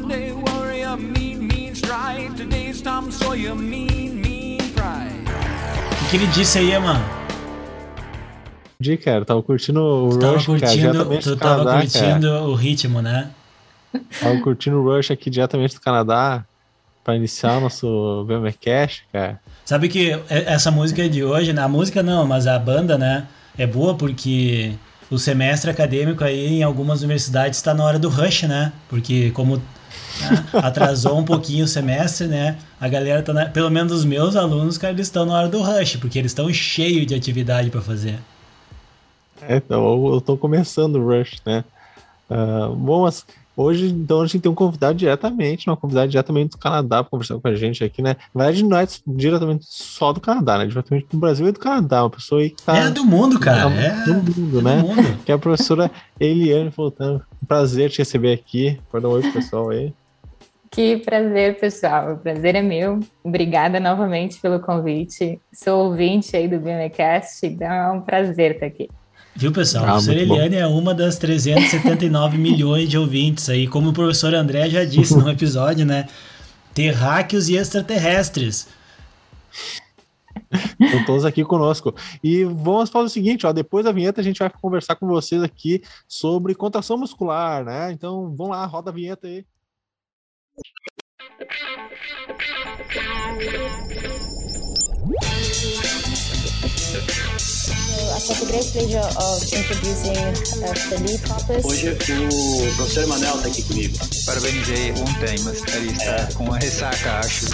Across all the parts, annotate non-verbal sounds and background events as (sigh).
Monday warrior, mean, mean stride. Today's Tom Sawyer, mean, mean pride. O que ele disse aí, mano? Di, cara, tava curtindo o Tu Rush, cara, curtindo, diretamente tu do tava Canadá, curtindo cara. o ritmo, né? Tava curtindo o Rush aqui diretamente do Canadá pra iniciar o nosso BMCast, cara. Sabe que essa música de hoje, né? A música não, mas a banda, né? É boa porque o semestre acadêmico aí em algumas universidades está na hora do rush, né? Porque como né, atrasou um pouquinho o semestre, né? A galera tá na, pelo menos os meus alunos, cara, eles estão na hora do rush, porque eles estão cheios de atividade para fazer. É, então, eu, eu tô começando o Rush, né? Ah, bom, mas hoje, então, a gente tem um convidado diretamente, uma convidada diretamente do Canadá pra conversar com a gente aqui, né? Na verdade, não é diretamente só do Canadá, né? Diretamente do Brasil e do Canadá, uma pessoa aí que tá... é do mundo, cara. É, do mundo, é né? do mundo. Que é a professora Eliane Voltando. Um prazer te receber aqui. Pode dar um oi pro pessoal aí. Que prazer, pessoal. O prazer é meu. Obrigada novamente pelo convite. Sou ouvinte aí do BMCast, então é um prazer estar aqui. Viu, pessoal? Ah, a professora muito bom. Eliane é uma das 379 (laughs) milhões de ouvintes aí, como o professor André já disse no (laughs) episódio, né? Terráqueos e extraterrestres. Estão todos aqui conosco. E vamos fazer o seguinte, ó, depois da vinheta a gente vai conversar com vocês aqui sobre contração muscular, né? Então, vamos lá, roda a vinheta aí. I've got the great pleasure of introducing uh, Felipe Hoppes. Hoje o professor Emanuel está aqui comigo. Parabenizei ontem, mas ele está com a ressaca, acho.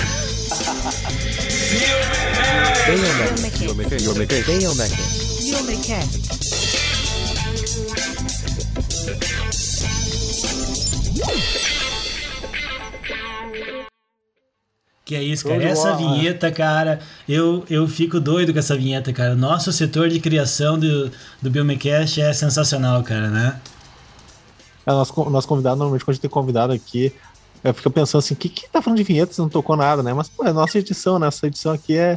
Que é isso, Show cara. Essa bola. vinheta, cara, eu, eu fico doido com essa vinheta, cara. Nosso setor de criação do, do Biomecast é sensacional, cara, né? É, nosso, nosso convidado, normalmente, quando a gente tem convidado aqui, eu fico pensando assim, o que que tá falando de vinheta se não tocou nada, né? Mas, pô, é a nossa edição, né? Essa edição aqui é...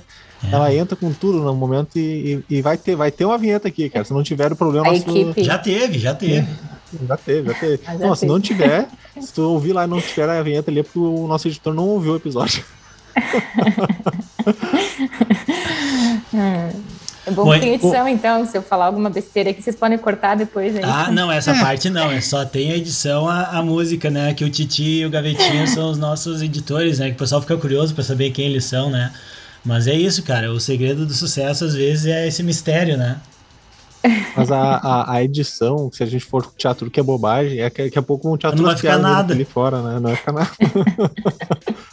Ela entra com tudo no momento e, e- e vai, ter, vai ter uma vinheta aqui, cara. Se não tiver o problema... A nosso- equipe. Já teve, já teve. Já teve, já teve. Mas já Não, se teve. não tiver, (laughs) se tu ouvir lá e não tiver a vinheta ali, é porque o nosso editor não ouviu o episódio. (laughs) É bom Oi. que tem edição, então. Se eu falar alguma besteira aqui, vocês podem cortar depois aí. Ah, não, essa (laughs) parte não, é só tem a edição, a, a música, né? Que o Titi e o Gavetinho são os nossos editores, né? Que o pessoal fica curioso pra saber quem eles são, né? Mas é isso, cara. O segredo do sucesso, às vezes, é esse mistério, né? Mas a, a, a edição, se a gente for tirar tudo que é bobagem, é que daqui a pouco vão tirar Não vai ficar nada. ali fora, né? Não vai ficar nada. (laughs)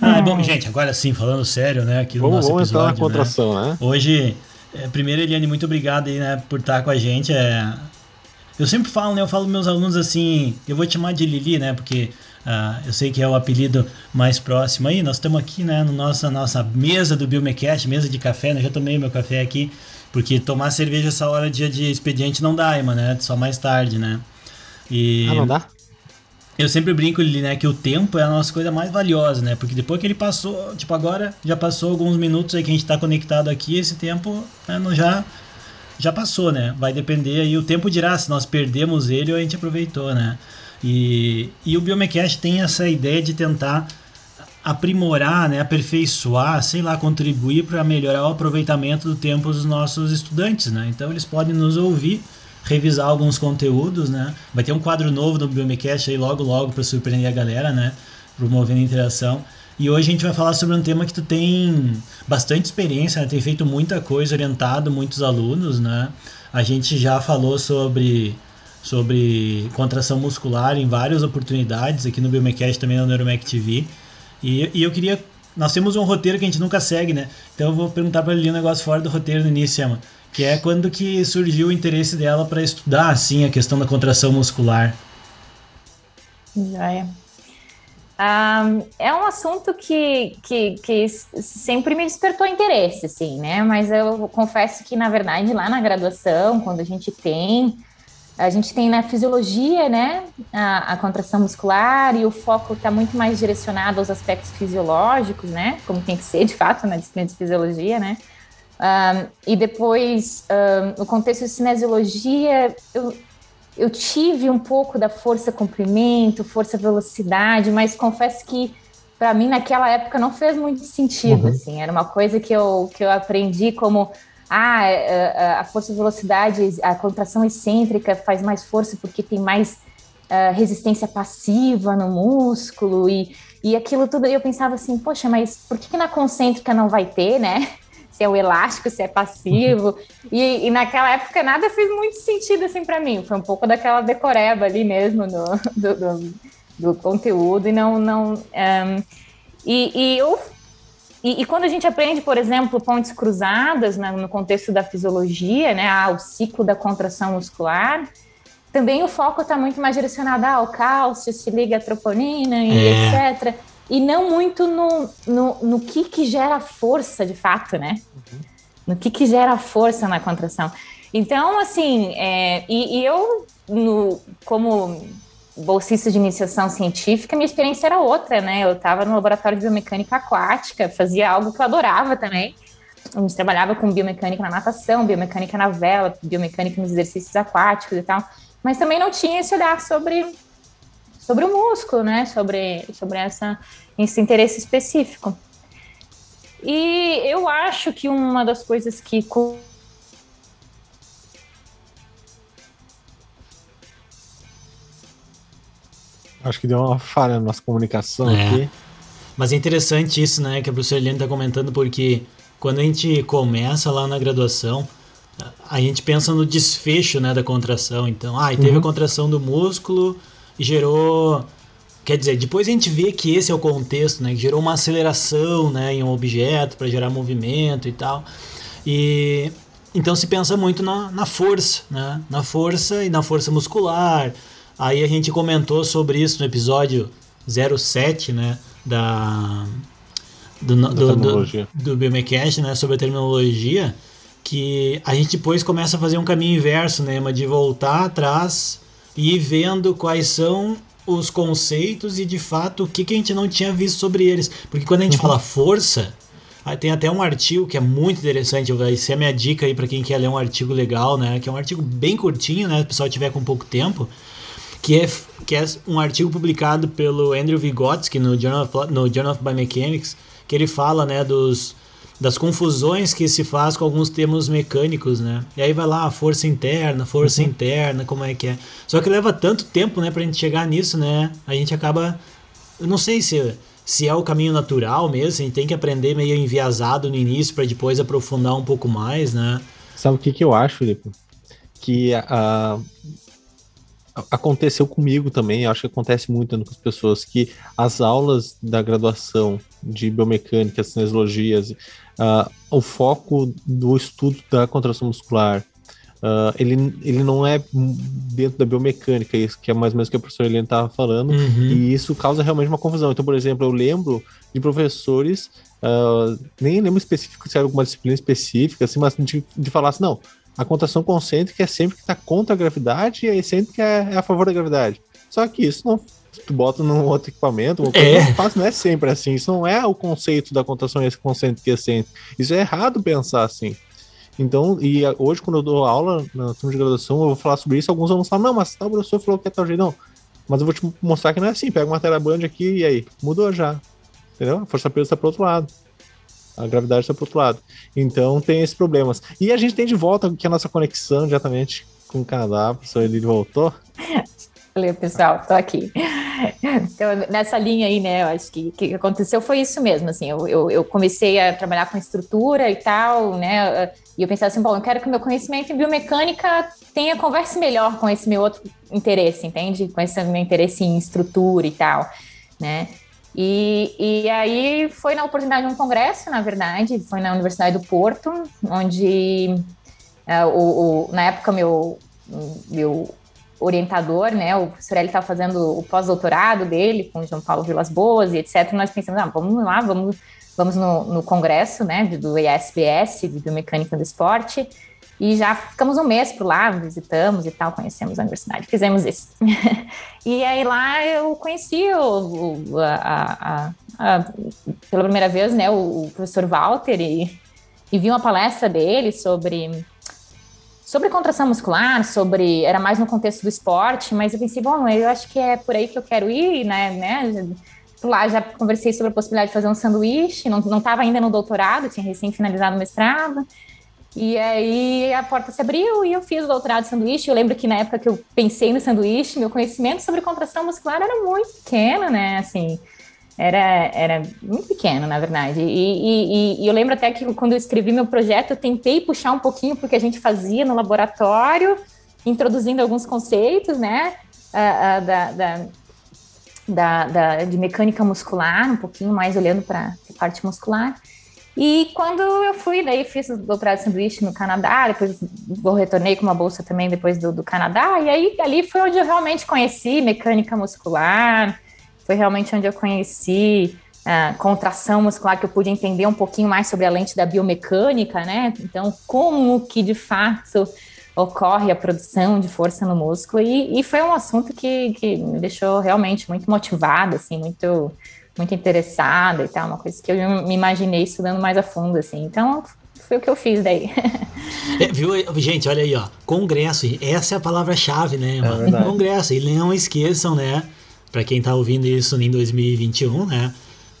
Ah, bom, gente, agora sim, falando sério, né? Aqui no Vamos, nosso vamos entrar na episódio, né? contração, né? Hoje, é, primeiro, Eliane, muito obrigado aí, né, por estar com a gente. É... Eu sempre falo, né? Eu falo meus alunos assim, eu vou te chamar de Lili, né? Porque ah, eu sei que é o apelido mais próximo aí. Nós estamos aqui, né, no nossa, nossa mesa do Biomecast, mesa de café, né? Já tomei meu café aqui, porque tomar cerveja essa hora dia de expediente não dá, mano, né? Só mais tarde, né? E Ah, não dá? Eu sempre brinco, Lili, né, que o tempo é a nossa coisa mais valiosa, né? Porque depois que ele passou, tipo, agora já passou alguns minutos aí que a gente tá conectado aqui, esse tempo né, não já já passou, né? Vai depender aí, o tempo dirá se nós perdemos ele ou a gente aproveitou, né? E, e o Biomecast tem essa ideia de tentar aprimorar, né, aperfeiçoar, sei lá, contribuir para melhorar o aproveitamento do tempo dos nossos estudantes, né? Então eles podem nos ouvir, revisar alguns conteúdos, né? Vai ter um quadro novo do Biomecast aí logo logo para surpreender a galera, né? Promovendo a interação. E hoje a gente vai falar sobre um tema que tu tem bastante experiência, né? tem feito muita coisa, orientado muitos alunos, né? A gente já falou sobre sobre contração muscular em várias oportunidades aqui no Biomecast também na Neuromec TV. E, e eu queria. Nós temos um roteiro que a gente nunca segue, né? Então eu vou perguntar para ele um negócio fora do roteiro no início, Emma. Que é quando que surgiu o interesse dela para estudar, assim, a questão da contração muscular. Joia. Ah, é um assunto que, que, que sempre me despertou interesse, assim, né? Mas eu confesso que, na verdade, lá na graduação, quando a gente tem, a gente tem na fisiologia, né? A, a contração muscular e o foco está muito mais direcionado aos aspectos fisiológicos, né? Como tem que ser, de fato, na disciplina de fisiologia, né? Ah, e depois, ah, no contexto de cinesiologia, eu, eu tive um pouco da força comprimento, força velocidade, mas confesso que para mim naquela época não fez muito sentido, uhum. assim, era uma coisa que eu, que eu aprendi como ah, a, é, é, a força velocidade, a contração excêntrica faz mais força porque tem mais uh, resistência passiva no músculo e, e aquilo tudo. E eu pensava assim, poxa, mas por que, que na concêntrica não vai ter, né? Se é o elástico, se é passivo. (laughs) E, e naquela época nada fez muito sentido assim para mim. Foi um pouco daquela decoreba ali mesmo no, (laughs) do, do, do conteúdo e não. não um, e, e eu e, e, quando a gente aprende, por exemplo, pontes cruzadas né, no contexto da fisiologia, né, ah, o ciclo da contração muscular, também o foco está muito mais direcionado ao ah, cálcio, se liga a troponina e é. etc. E não muito no, no, no, que, que gera força de fato, né? Uhum. No que, que gera força na contração. Então, assim, é, e, e eu, no, como bolsista de iniciação científica, minha experiência era outra, né? Eu estava no laboratório de biomecânica aquática, fazia algo que eu adorava também. A gente trabalhava com biomecânica na natação, biomecânica na vela, biomecânica nos exercícios aquáticos e tal, mas também não tinha esse olhar sobre, sobre o músculo, né? Sobre, sobre essa, esse interesse específico. E eu acho que uma das coisas que Acho que deu uma falha na nossa comunicação é. aqui. Mas é interessante isso, né, que a professora Helene está comentando, porque quando a gente começa lá na graduação, a gente pensa no desfecho, né, da contração. Então, ah, teve uhum. a contração do músculo gerou... Quer dizer, depois a gente vê que esse é o contexto, né, que gerou uma aceleração, né, em um objeto para gerar movimento e tal. E então se pensa muito na, na força, né, na força e na força muscular, Aí a gente comentou sobre isso no episódio 07, né? Da. Do, da do, do, do Biomecast, né? Sobre a terminologia. Que a gente depois começa a fazer um caminho inverso, né? De voltar atrás e vendo quais são os conceitos e de fato o que, que a gente não tinha visto sobre eles. Porque quando a gente uhum. fala força, tem até um artigo que é muito interessante, vai ser a minha dica aí para quem quer ler um artigo legal, né? Que é um artigo bem curtinho, né? Se o pessoal tiver com pouco tempo que é, que é um artigo publicado pelo Andrew Vygotsky no Journal of, no Journal of Biomechanics, que ele fala, né, dos, das confusões que se faz com alguns termos mecânicos, né? E aí vai lá, força interna, força uhum. interna, como é que é. Só que leva tanto tempo, né, pra gente chegar nisso, né? A gente acaba... Eu não sei se, se é o caminho natural mesmo, a gente tem que aprender meio enviesado no início para depois aprofundar um pouco mais, né? Sabe o que, que eu acho, Felipe? Que a, aconteceu comigo também, acho que acontece muito com as pessoas, que as aulas da graduação de biomecânica, cinesiologias, uh, o foco do estudo da contração muscular, uh, ele, ele não é dentro da biomecânica, isso que é mais ou menos o que a professora Helena estava falando, uhum. e isso causa realmente uma confusão. Então, por exemplo, eu lembro de professores, uh, nem lembro específico se era alguma disciplina específica, assim, mas de, de falar assim, não, a contração concêntrica é sempre que está contra a gravidade e a excêntrica é, é a favor da gravidade. Só que isso não tu bota num outro equipamento, uma coisa é. faz, não é sempre assim. Isso não é o conceito da contração concêntrica e excêntrica. Isso é errado pensar assim. Então, e hoje, quando eu dou aula na turma de graduação, eu vou falar sobre isso. Alguns alunos falam, não, mas tal professor falou que é tal jeito. Não, mas eu vou te mostrar que não é assim. Pega uma tela band aqui e aí, mudou já. Entendeu? A força peso está para outro lado a gravidade está para outro lado. Então tem esses problemas. E a gente tem de volta aqui a nossa conexão diretamente com o Canadá, o professor ele voltou. Valeu, pessoal, tô aqui. Então, nessa linha aí, né, eu acho que o que aconteceu foi isso mesmo, assim, eu, eu, eu, comecei a trabalhar com estrutura e tal, né, e eu pensava assim, bom, eu quero que o meu conhecimento em biomecânica tenha, converse melhor com esse meu outro interesse, entende? Com esse meu interesse em estrutura e tal, né, e, e aí foi na oportunidade de um congresso, na verdade, foi na Universidade do Porto, onde uh, o, o, na época meu, meu orientador, né, o professor ele estava fazendo o pós-doutorado dele com João Paulo Vilas Boas e etc. Nós pensamos, ah, vamos lá, vamos, vamos no, no congresso, né, do ISBS, de Biomecânica do Esporte, e já ficamos um mês por lá, visitamos e tal, conhecemos a universidade, fizemos isso. (laughs) e aí lá eu conheci o, o a, a, a, pela primeira vez, né, o, professor Walter e, e vi uma palestra dele sobre sobre contração muscular, sobre era mais no contexto do esporte, mas eu pensei, bom, eu acho que é por aí que eu quero ir, né, né? Lá já conversei sobre a possibilidade de fazer um sanduíche, não estava ainda no doutorado, tinha recém finalizado o mestrado. E aí a porta se abriu e eu fiz o doutorado de sanduíche. Eu lembro que na época que eu pensei no sanduíche, meu conhecimento sobre contração muscular era muito pequeno, né? Assim, era, era muito pequeno, na verdade. E, e, e, eu lembro até que quando eu escrevi meu projeto, eu tentei puxar um pouquinho porque a gente fazia no laboratório, introduzindo alguns conceitos, né? Uh, uh, da, da, da, da, de mecânica muscular, um pouquinho mais olhando para a parte muscular. E quando eu fui, daí fiz o doutorado de sanduíche no Canadá, depois retornei com uma bolsa também depois do, do Canadá, e aí ali foi onde eu realmente conheci mecânica muscular, foi realmente onde eu conheci a contração muscular, que eu pude entender um pouquinho mais sobre a lente da biomecânica, né? Então, como que de fato ocorre a produção de força no músculo, e, e foi um assunto que, que me deixou realmente muito motivada, assim, muito muito interessada e tal, uma coisa que eu me imaginei estudando mais a fundo, assim. Então, foi o que eu fiz daí. (laughs) É, viu, gente, olha aí, ó. Congresso, essa é a palavra-chave, né? É Congresso, e não esqueçam, né? Para quem tá ouvindo isso em 2021, né?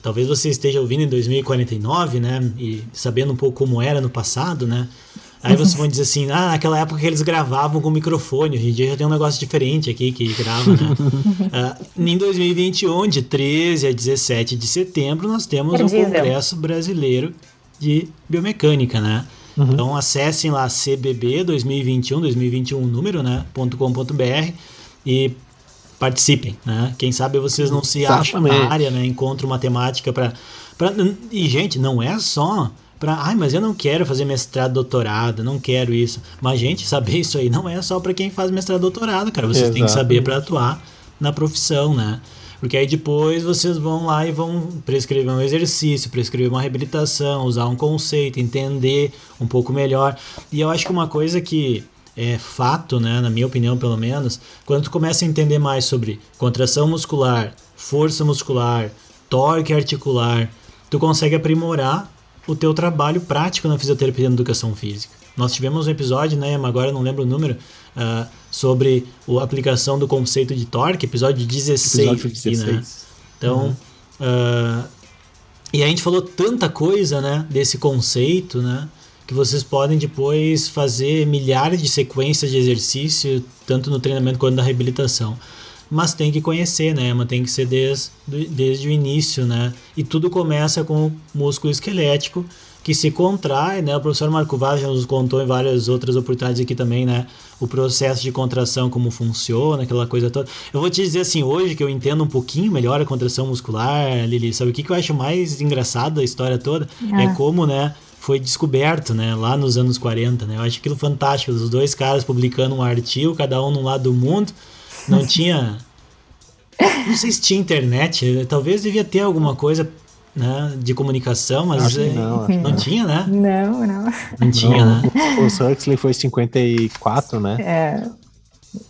Talvez você esteja ouvindo em 2049, né? E sabendo um pouco como era no passado, né? Aí vocês vão dizer assim, ah, naquela época que eles gravavam com microfone, hoje em dia já tem um negócio diferente aqui que grava, né? uh, (laughs) em 2021, de 13 a 17 de setembro, nós temos o Congresso Brasileiro de Biomecânica, né? Uhum. Então acessem lá CBB 2021, 2021 número, né? .com.br e participem, né? Quem sabe vocês não se Exatamente. acham na área, né? Encontram matemática para e gente, não é só para, ai, mas eu não quero fazer mestrado, doutorado, não quero isso. Mas gente, saber isso aí não é só para quem faz mestrado, doutorado, cara. Vocês têm que saber para atuar na profissão, né? Porque aí depois vocês vão lá e vão prescrever um exercício, prescrever uma reabilitação, usar um conceito, entender um pouco melhor. E eu acho que uma coisa que é fato, né, na minha opinião pelo menos, quando tu começa a entender mais sobre contração muscular, força muscular, torque articular, tu consegue aprimorar o teu trabalho prático na fisioterapia e na educação física. Nós tivemos um episódio, né, agora não lembro o número, uh, sobre a aplicação do conceito de torque, episódio 16. Episódio 16. Aqui, né? Então, uhum. uh, e a gente falou tanta coisa, né, desse conceito, né, que vocês podem depois fazer milhares de sequências de exercício, tanto no treinamento quanto na reabilitação mas tem que conhecer, né? Mas tem que ser desde, desde o início, né? E tudo começa com o músculo esquelético que se contrai, né? O professor Marco Vaz já nos contou em várias outras oportunidades aqui também, né? O processo de contração, como funciona, aquela coisa toda. Eu vou te dizer assim, hoje que eu entendo um pouquinho melhor a contração muscular, Lili, sabe o que, que eu acho mais engraçado da história toda? É. É como, né? Foi descoberto, né? Lá nos anos 40, né? Eu acho aquilo fantástico. Os dois caras publicando um artigo, cada um num lado do mundo, não tinha. Não sei se tinha internet, talvez devia ter alguma coisa né, de comunicação, mas não, não, não tinha, né? Não, não. Não tinha, não. né? O Huxley foi 54, né? É.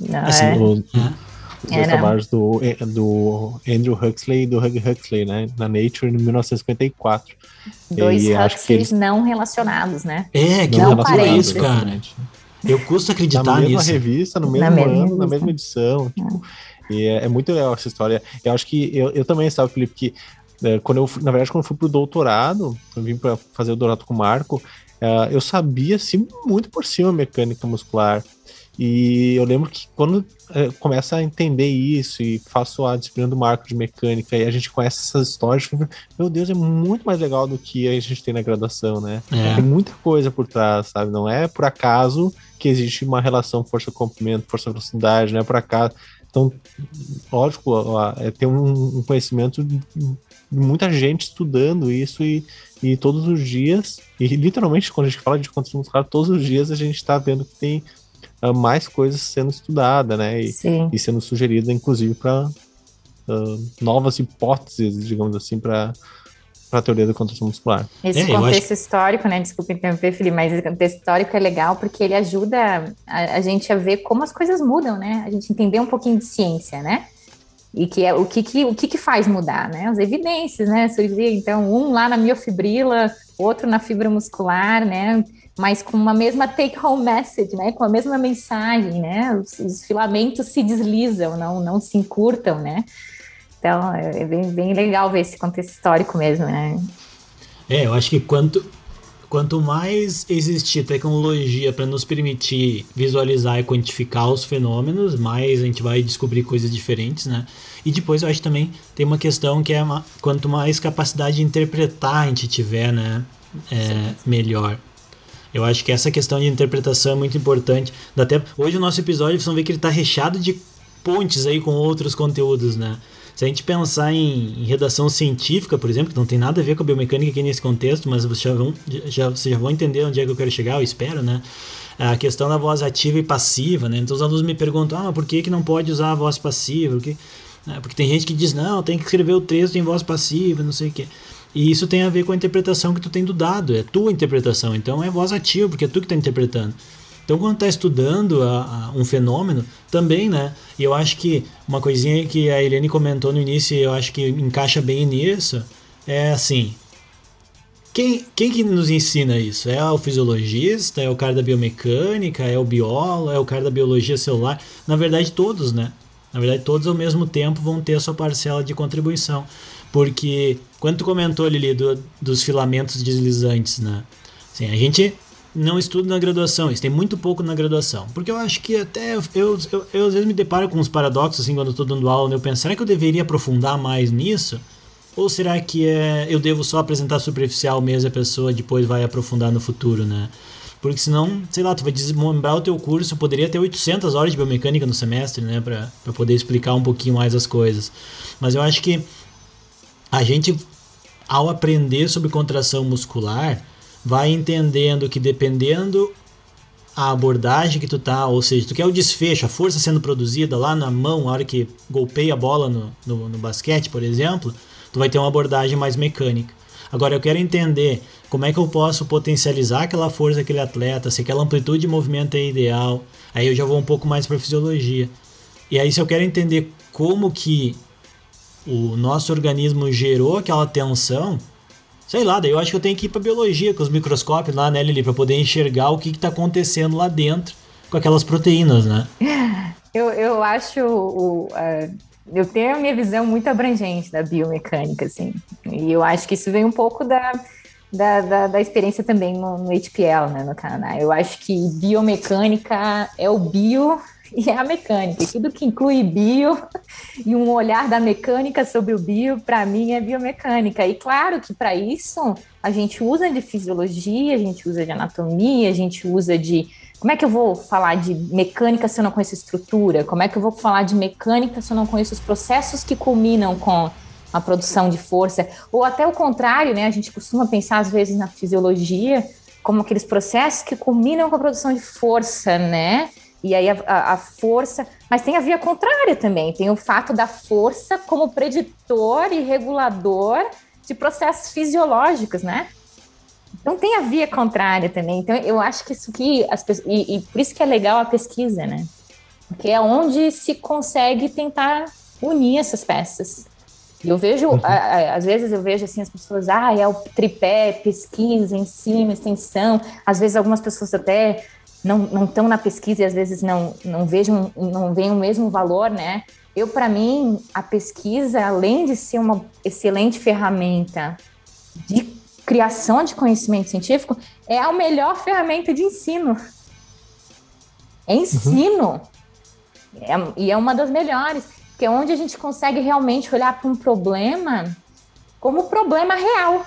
Não, assim, é. O, é. Os dois é, trabalhos do, do Andrew Huxley e do Hug Huxley, né? Na Nature, em 1954. Dois e Huxleys eles... não relacionados, né? É, que não loucura isso, cara. Eu custo acreditar na mesma nisso. revista, no mesmo na ano, mesma na mesma edição. Tipo, e é, é, muito legal essa história. Eu acho que eu, eu também, sabe, Felipe, que é, quando eu, na verdade, quando eu fui pro doutorado, eu vim para fazer o doutorado com o Marco, é, eu sabia, assim, muito por cima mecânica muscular. E eu lembro que quando é, começa a entender isso e faço a disciplina do marco de mecânica e a gente conhece essas histórias, meu Deus, é muito mais legal do que a gente tem na graduação, né? É. Tem muita coisa por trás, sabe? Não é por acaso que existe uma relação força-comprimento, força-velocidade, não é por acaso. Então, lógico, é ter um conhecimento de muita gente estudando isso e, e todos os dias, e literalmente quando a gente fala de construção muscular, todos os dias a gente está vendo que tem uh, mais coisas sendo estudada, né? E, e sendo sugerida, inclusive, para uh, ah, novas hipóteses, digamos assim, para para a teoria da contração muscular. Esse é, contexto acho... histórico, né? Desculpa interromper, Felipe, mas esse contexto histórico é legal porque ele ajuda a, a, gente a ver como as coisas mudam, né? A gente entender um pouquinho de ciência, né? E que é o que, que o que, que faz mudar, né? As evidências, né? Surgir, então, um lá na miofibrila, outro na fibra muscular, né? Mas com uma mesma take-home message, né? Com a mesma mensagem, né? Os, os, filamentos se deslizam, não, não se encurtam, né? Então, é bem, bem legal ver esse contexto histórico mesmo, né? É, eu acho que quanto, quanto mais existir tecnologia para nos permitir visualizar e quantificar os fenômenos, mais a gente vai descobrir coisas diferentes, né? E depois eu acho também tem uma questão que é uma, quanto mais capacidade de interpretar a gente tiver, né? É, melhor. Eu acho que essa questão de interpretação é muito importante. Até hoje o nosso episódio, vocês vão ver que ele está recheado de pontes aí com outros conteúdos, né? Se a gente pensar em, em, redação científica, por exemplo, que não tem nada a ver com a biomecânica aqui nesse contexto, mas vocês já vão, já, vocês já vão entender onde é que eu quero chegar, eu espero, né? A questão da voz ativa e passiva, né? Então os alunos me perguntam, ah, por que, que não pode usar a voz passiva? Porque, né? Porque tem gente que diz, não, tem que escrever o texto em voz passiva, não sei o quê. E isso tem a ver com a interpretação que tu tem do dado, é tua interpretação, então é voz ativa, porque é tu que está interpretando. Então, quando está estudando a, a, um fenômeno, também, né? E eu acho que uma coisinha que a Helene comentou no início, e eu acho que encaixa bem nisso, é assim: quem, quem que nos ensina isso? É o fisiologista, é o cara da biomecânica, é o biólogo, é o cara da biologia celular? Na verdade, todos, né? Na verdade, todos ao mesmo tempo vão ter a sua parcela de contribuição. Porque quando tu comentou, Lili, do, dos filamentos deslizantes, né? Assim, a gente não estuda na graduação, isso tem muito pouco na graduação. Porque eu acho que até eu, eu, eu, eu às vezes me deparo com uns paradoxos assim quando eu estou dando aula, né? eu penso, será que eu deveria aprofundar mais nisso? Ou será que é, eu devo só apresentar superficial mesmo e a pessoa depois vai aprofundar no futuro, né? Porque senão, sei lá, tu vai desmembrar o teu curso, poderia ter 800 horas de biomecânica no semestre, né, para poder explicar um pouquinho mais as coisas. Mas eu acho que a gente, ao aprender sobre contração muscular, vai entendendo que dependendo a abordagem que tu tá, ou seja, tu quer o desfecho, a força sendo produzida lá na mão, na hora que golpeia a bola no, no, no basquete, por exemplo, tu vai ter uma abordagem mais mecânica. Agora eu quero entender como é que eu posso potencializar aquela força daquele atleta, se aquela amplitude de movimento é ideal. Aí eu já vou um pouco mais para fisiologia. E aí se eu quero entender como que o nosso organismo gerou aquela tensão, sei lá, daí eu acho que eu tenho que ir para biologia com os microscópios lá, né, Lili, para poder enxergar o que está acontecendo lá dentro com aquelas proteínas, né? (laughs) Eu, eu acho o, uh, eu tenho a minha visão muito abrangente da biomecânica, assim, e eu acho que isso vem um pouco da, da, da, da experiência também no, no HPL, né, no Canadá. Eu acho que biomecânica é o bio (laughs) e é a mecânica. Tudo que inclui bio e um olhar da mecânica sobre o bio, para mim, é biomecânica. E claro que para isso a gente usa de fisiologia, a gente usa de anatomia, a gente usa de. Como é que eu vou falar de mecânica se eu não conheço estrutura? Como é que eu vou falar de mecânica se eu não conheço os processos que culminam com a produção de força? Ou até o contrário, né? A gente costuma pensar, às vezes, na fisiologia como aqueles processos que culminam com a produção de força, né? E aí a, a, força, mas tem a via contrária também, tem o fato da força como preditor e regulador de processos fisiológicos, né? Então tem a via contrária também. Então eu acho que isso aqui, as, e, e por isso que é legal a pesquisa, né? Porque é onde se consegue tentar unir essas peças. Eu vejo, uhum. às vezes eu vejo assim as pessoas, ah, é o tripé, pesquisa, ensino, extensão. Às vezes algumas pessoas até não não estão na pesquisa e às vezes não não vejam não veem o mesmo valor, né? Eu para mim a pesquisa, além de ser uma excelente ferramenta de criação de conhecimento científico, é a melhor ferramenta de ensino. É ensino. Uhum. É, e é uma das melhores, que é onde a gente consegue realmente olhar para um problema como problema real.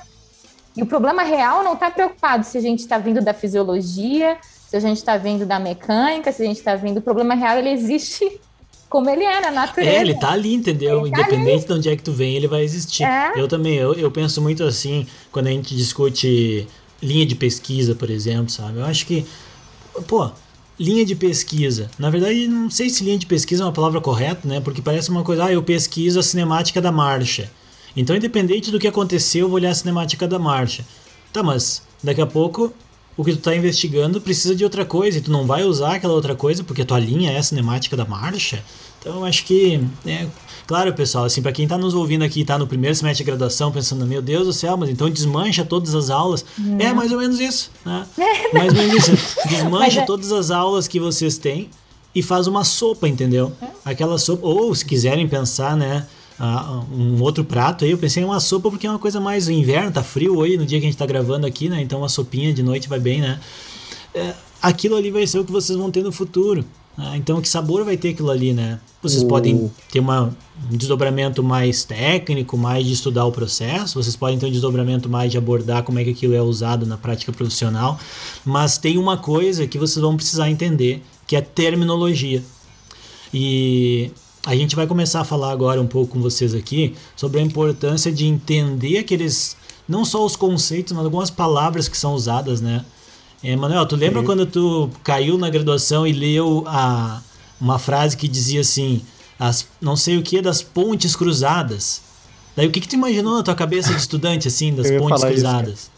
E o problema real não está preocupado se a gente está vindo da fisiologia, se a gente está vendo da mecânica, se a gente está vendo o problema real, ele existe como ele é na natureza. É, ele tá ali, entendeu? Tá Independente ali. de onde é que tu vem, ele vai existir. É. Eu também, eu, eu penso muito assim, quando a gente discute linha de pesquisa, por exemplo, sabe? Eu acho que, pô, linha de pesquisa. Na verdade, não sei se linha de pesquisa é uma palavra correta, né? Porque parece uma coisa, ah, eu pesquiso a cinemática da marcha. Então, independente do que aconteceu, eu vou olhar a cinemática da marcha. Tá, mas daqui a pouco o que tu tá investigando precisa de outra coisa e tu não vai usar aquela outra coisa porque a tua linha é a cinemática da marcha. Então eu acho que, é, claro, pessoal, assim, para quem tá nos ouvindo aqui, tá no primeiro semestre de graduação, pensando, meu Deus do céu, mas então desmancha todas as aulas. É mais ou menos isso, né? (laughs) mais ou menos isso. Desmancha é- todas as aulas que vocês têm e faz uma sopa, entendeu? Aquela sopa, ou se quiserem pensar, né? Ah, um outro prato aí, eu pensei em uma sopa porque é uma coisa mais inverno, tá frio hoje no dia que a gente tá gravando aqui, né? Então uma sopinha de noite vai bem, né? É, aquilo ali vai ser o que vocês vão ter no futuro. né? Então, que sabor vai ter aquilo ali, né? Vocês O- podem ter uma, um desdobramento mais técnico, mais de estudar o processo, vocês podem ter um desdobramento mais de abordar como é que aquilo é usado na prática profissional, mas tem uma coisa que vocês vão precisar entender, que é terminologia. E a gente vai começar a falar agora um pouco com vocês aqui sobre a importância de entender aqueles, não só os conceitos, mas algumas palavras que são usadas, né? É, Manuel, tu lembra Sim. quando tu caiu na graduação e leu a, uma frase que dizia assim, as, não sei o que, das pontes cruzadas? Daí o que, que tu imaginou na tua cabeça de estudante, assim, das pontes falar isso, cruzadas?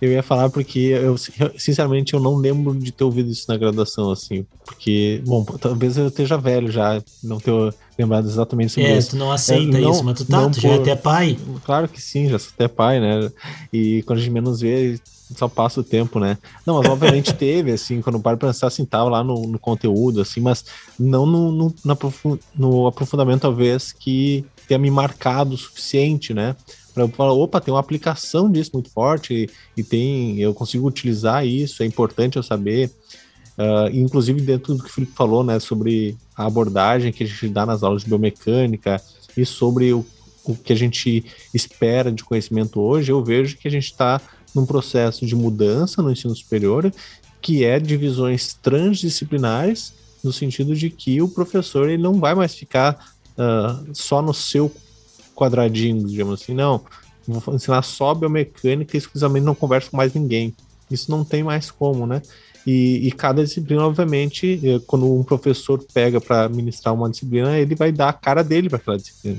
Eu ia falar porque eu, sinceramente, eu não lembro de ter ouvido isso na graduação, assim. Porque, bom, talvez eu esteja velho já, não ter lembrado exatamente sobre é, isso. tu não aceita É, não- isso, mas tu tá, tu já é até pai. Claro que sim, já sou até pai, né? E quando a gente menos vê, só passa o tempo, né? Não, mas obviamente (laughs) teve, assim, quando paro pra pensar, assim, tava lá no, no conteúdo, assim, mas não no, no, na no aprofundamento, talvez, que tenha me marcado o suficiente, né? Eu falar, opa, tem uma aplicação disso muito forte e, e tem, eu consigo utilizar isso, é importante eu saber. Ah, inclusive, dentro do que o Felipe falou, né, sobre a abordagem que a gente dá nas aulas de biomecânica e sobre o, o que a gente espera de conhecimento hoje, eu vejo que a gente está num processo de mudança no ensino superior, que é divisões transdisciplinares, no sentido de que o professor ele não vai mais ficar ah, só no seu quadradinho, digamos assim, não. Vou ensinar só biomecânica e exclusivamente não converso com mais ninguém. Isso não tem mais como, né? E, e cada disciplina, obviamente, eh, quando um professor pega para ministrar uma disciplina, ele vai dar a cara dele para aquela disciplina.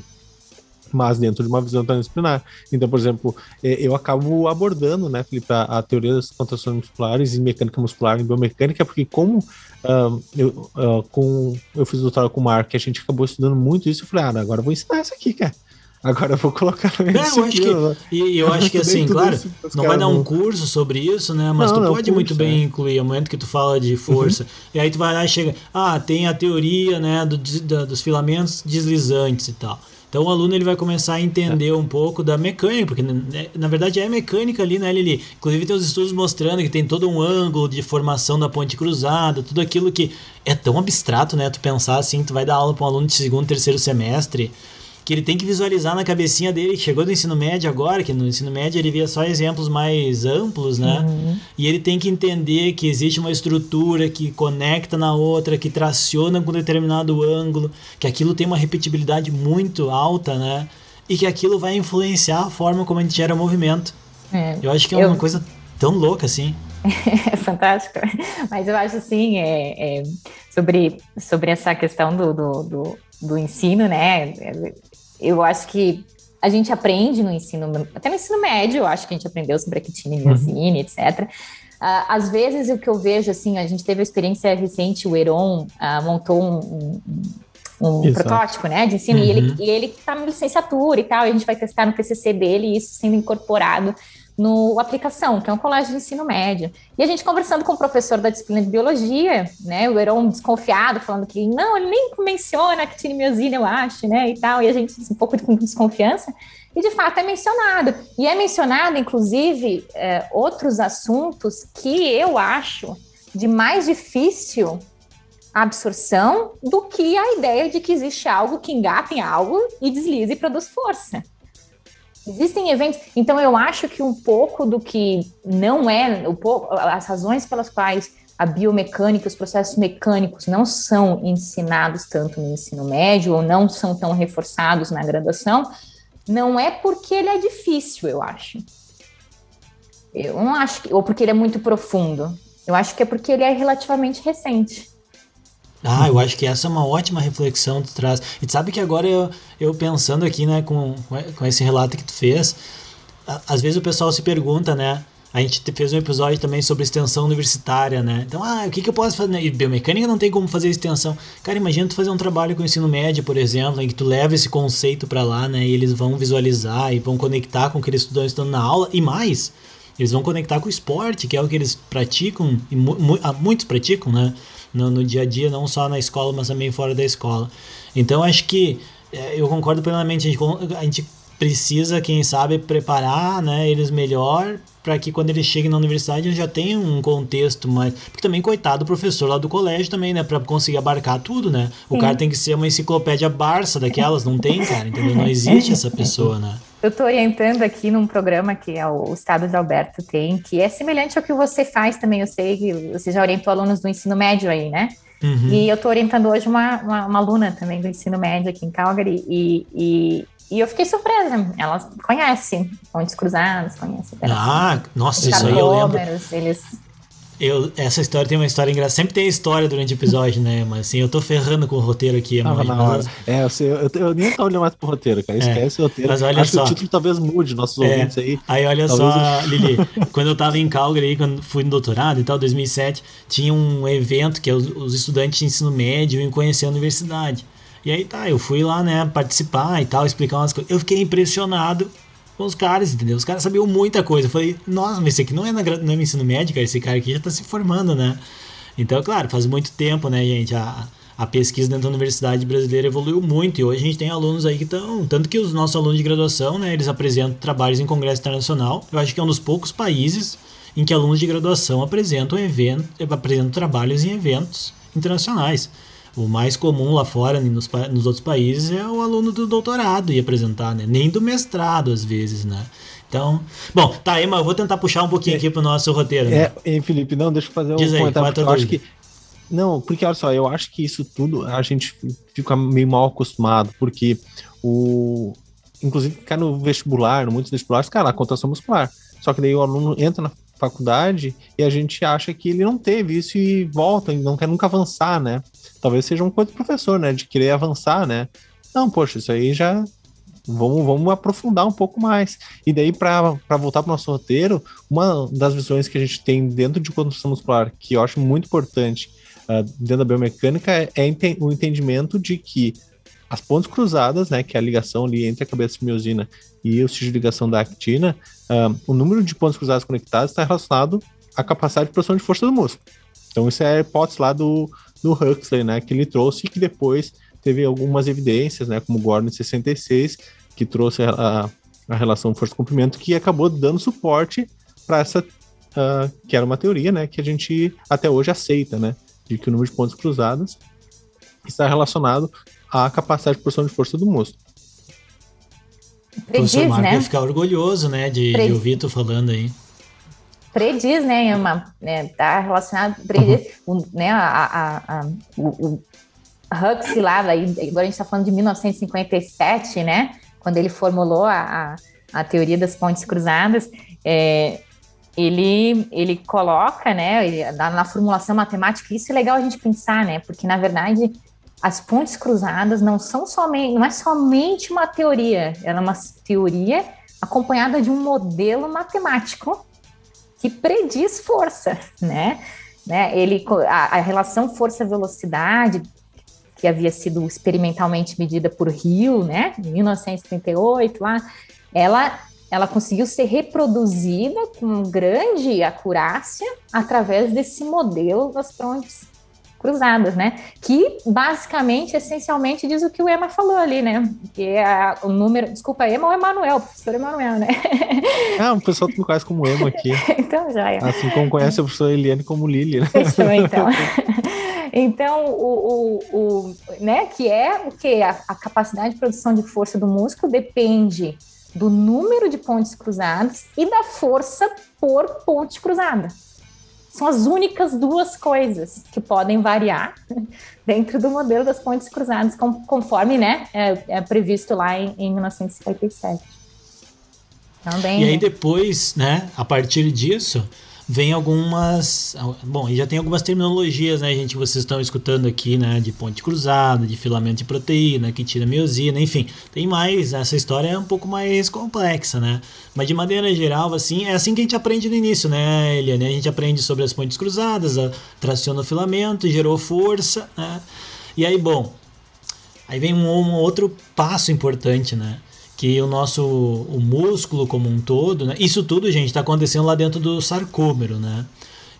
Mas dentro de uma visão transdisciplinar. Então, por exemplo, eh, eu acabo abordando, né, Felipe, a, a teoria das contrações musculares e mecânica muscular e biomecânica, porque como ah, eu, ah, com, eu fiz doutorado com o Mark, a gente acabou estudando muito isso, eu falei, ah, agora eu vou ensinar isso aqui, cara. Agora eu vou colocar minha É, eu acho que- disciplina? E eu acho que (laughs) assim, claro, isso, não vai dar um curso sobre isso, né? Mas Não, tu não, pode muito curso, bem é. incluir, no momento que tu fala de força. E aí tu vai lá e chega, ah, tem a teoria, né, do, da- dos filamentos deslizantes e tal. Então o aluno ele vai começar a entender um pouco da mecânica, porque né, na verdade é mecânica ali, né, Lili? Inclusive tem os estudos mostrando que tem todo um ângulo de formação da ponte cruzada, tudo aquilo que é tão abstrato, né? Tu pensar assim, tu vai dar aula para um aluno de segundo, terceiro semestre, que ele tem que visualizar na cabecinha dele, que chegou do ensino médio agora, que no ensino médio ele via só exemplos mais amplos, né? E ele tem que entender que existe uma estrutura que conecta na outra, que traciona com determinado ângulo, que aquilo tem uma repetibilidade muito alta, né? E que aquilo vai influenciar a forma como a gente gera movimento. É. Eu acho que é Eu- uma coisa tão louca assim. (laughs) É fantástico. Mas eu acho assim, é, é, sobre, sobre essa questão do, do, do, do ensino, né? Eu acho que a gente aprende no ensino, até no ensino médio, eu acho que a gente aprendeu sobre a quitina e miosine, etc. Ah, às vezes, o que eu vejo, assim, a gente teve a experiência recente, o Heron ah, montou um, um, um protótipo, né, de ensino, e, ele, Uhum. e ele tá na licenciatura e tal, e a gente vai testar no TCC dele, e isso sendo incorporado no Aplicação, que é um colégio de ensino médio. E a gente conversando com o professor da disciplina de biologia, né, o Heron desconfiado, falando que não, ele nem menciona a quitinimiosina, eu acho, né, e tal, e a gente um pouco com desconfiança, e de fato é mencionado. E é mencionado, inclusive, é, outros assuntos que eu acho de mais difícil absorção do que a ideia de que existe algo que engata em algo e deslize e produz força. Existem eventos, então eu acho que um pouco do que não é, um pouco, as razões pelas quais a biomecânica, os processos mecânicos não são ensinados tanto no ensino médio ou não são tão reforçados na graduação, não é porque ele é difícil, eu acho. Eu não acho que, ou porque ele é muito profundo. Eu acho que é porque ele é relativamente recente. Ah, eu acho que essa é uma ótima reflexão que tu traz. E tu sabe que agora eu, eu pensando aqui, né, com, com esse relato que tu fez, a- às vezes o pessoal se pergunta, né, A gente te- fez um episódio também sobre extensão universitária, né? Então, ah, o que, que eu posso fazer? E biomecânica não tem como fazer extensão. Cara, imagina tu fazer um trabalho com ensino médio, por exemplo, em que tu leva esse conceito pra lá, né? E eles vão visualizar e vão conectar com o que eles estão estudando na aula. E mais, eles vão conectar com o esporte, que é o que eles praticam, e mu- ah, muitos praticam, né? No, no dia a dia, não só na escola, mas também fora da escola. Então, acho que é, eu concordo plenamente. A gente, a gente precisa, quem sabe, preparar né, eles melhor para que quando eles cheguem na universidade eles já tenham um contexto mais. Porque também, coitado do professor lá do colégio também, né? Para conseguir abarcar tudo, né? O Sim. cara tem que ser uma enciclopédia Barça daquelas, não tem, cara, entendeu? Não existe essa pessoa, né? Eu estou orientando aqui num programa que é o Estado de Alberto tem, que é semelhante ao que você faz também. Eu sei que você já orientou alunos do ensino médio aí, né? Uhum. E eu estou orientando hoje uma, uma, uma aluna também do ensino médio aqui em Calgary e, e, e eu fiquei surpresa. Ela conhece Pontes Cruzadas, conhece Ah, nossa, isso aí eu lembro. Eles Eu, essa história tem uma história engraçada. Sempre tem história durante o episódio, né? Mas assim, eu tô ferrando com o roteiro aqui. Tava na hora. É, eu, sei, eu, eu nem tô olhando mais pro roteiro, cara. Esquece o roteiro. mas olha Acho só. que o título talvez mude, nossos É. ouvintes aí. Aí olha Talvez só, (laughs) Lili, quando eu tava em Calgary, quando fui no doutorado e tal, 2007, tinha um evento que é os, os estudantes de ensino médio iam conhecer a universidade. E aí tá, eu fui lá, né, participar e tal, explicar umas coisas. Eu fiquei impressionado com os caras, entendeu? Os caras sabiam muita coisa. Eu falei, nossa, mas esse aqui não é, na, não é no ensino médio, cara, esse cara aqui já tá se formando, né? Então, claro, faz muito tempo, né, gente? A, a pesquisa dentro da universidade brasileira evoluiu muito e hoje a gente tem alunos aí que estão. Tanto que os nossos alunos de graduação, né, eles apresentam trabalhos em congresso internacional. Eu acho que é um dos poucos países em que alunos de graduação apresentam, evento, apresentam trabalhos em eventos internacionais. O mais comum lá fora, nos, pa- nos outros países, é o aluno do doutorado ir apresentar, né? Nem do mestrado, às vezes, né? Então, bom, tá, Emma, eu vou tentar puxar um pouquinho aqui pro nosso roteiro. né? É, hein, Felipe, não, deixa eu fazer um Diz aí, comentário, é porque eu acho que. Não, porque olha só, eu acho que isso tudo a gente fica meio mal acostumado, porque o. Inclusive, cai no vestibular, no muitos vestibulares, cara, a contação muscular. Só que daí o aluno entra na faculdade e a gente acha que ele não teve isso e volta, e não quer nunca avançar, né? Talvez seja uma coisa do professor, né? De querer avançar, né? Não, poxa, isso aí já. Vamos, vamos aprofundar um pouco mais. E daí, para voltar para o nosso roteiro, uma das visões que a gente tem dentro de condução muscular, que eu acho muito importante ah, dentro da biomecânica, é, é o entendimento de que as pontes cruzadas, né, que é a ligação ali entre a cabeça de miosina e o sítio de ligação da actina, ah, o número de pontos cruzadas conectadas está relacionado à capacidade de produção de força do músculo. Então, isso é a hipótese lá do, do Huxley, né, que ele trouxe e que depois teve algumas evidências, né, como o Gordon em 66, que trouxe a, a, relação força-comprimento, que acabou dando suporte para essa, ah, que era uma teoria, né, que a gente até hoje aceita, né, de que o número de pontos cruzados está relacionado à capacidade de produção de força do músculo. O prediz, Marco né? ia ficar orgulhoso, né, de, de ouvir tu falando aí. prediz, né, Emma? Né, tá relacionado, prediz, o, né, a, a, a- o, o Huxley lá, daí, agora a gente está falando de 1957, né, quando ele formulou a, a, a teoria das pontes cruzadas, é, ele, ele coloca, né, ele- na, na formulação matemática, isso é legal a gente pensar, né, porque na verdade as pontes cruzadas não são somente, não é somente uma teoria, ela é uma teoria acompanhada de um modelo matemático que prediz força, né? né? Ele, a, a relação força-velocidade, que havia sido experimentalmente medida por Hill, né, em 1938, lá, ela, ela conseguiu ser reproduzida com grande acurácia através desse modelo das pontes cruzadas, né? Que basicamente, essencialmente, diz o que o Emma falou ali, né? Que é a- o número. Desculpa, Emma ou Emanuel, professor Emanuel, né? Ah, o pessoal me conhece como Emo aqui, (laughs) então já é. assim como conhece a professora Eliane como Lili, né? Fechou, (laughs) então. Então, o, o, o, né, que é o que? A, a capacidade de produção de força do músculo depende do número de pontes cruzadas e da força por ponte cruzada. São as únicas duas coisas que podem variar (laughs) dentro do modelo das pontes cruzadas, conforme né, é, é previsto lá em, em 1957. Também. E aí depois, né, a partir disso, vem algumas. Bom, já tem algumas terminologias, né, gente, que vocês estão escutando aqui, né? De ponte cruzada, de filamento de proteína, que tira miosina, enfim. Tem mais. Essa história é um pouco mais complexa, né? Mas de maneira geral, assim, é assim que a gente aprende no início, né, Eliane? A gente aprende sobre as pontes cruzadas, a, traciona o filamento, gerou força, né? E aí, bom. Aí vem um, um outro passo importante, né? Que o nosso o músculo como um todo, né? Isso tudo, gente, está acontecendo lá dentro do sarcômero, né?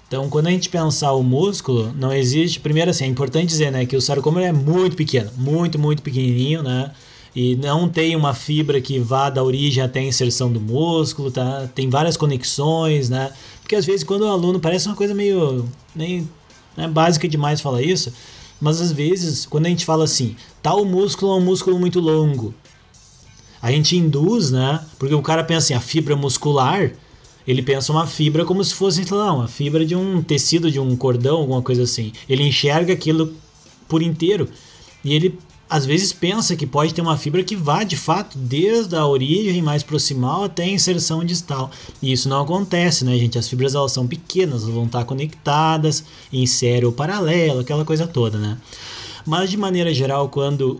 Então, quando a gente pensar o músculo, não existe. Primeiro, assim, é importante dizer, né, que o sarcômero é muito pequeno, muito, muito pequenininho, né? E não tem uma fibra que vá da origem até a inserção do músculo, tá? Tem várias conexões, né? Porque às vezes quando o aluno parece uma coisa meio, meio né, básica demais falar isso, mas às vezes quando a gente fala assim, tal músculo é um músculo muito longo, a gente induz, né? Porque o cara pensa assim, a fibra muscular, ele pensa uma fibra como se fosse, sei lá, uma fibra de um tecido, de um cordão, alguma coisa assim. Ele enxerga aquilo por inteiro e ele às vezes pensa que pode ter uma fibra que vá de fato desde a origem mais proximal até a inserção distal. E isso não acontece, né, gente? As fibras elas são pequenas, elas vão estar conectadas em série ou paralelo, aquela coisa toda, né? Mas de maneira geral, quando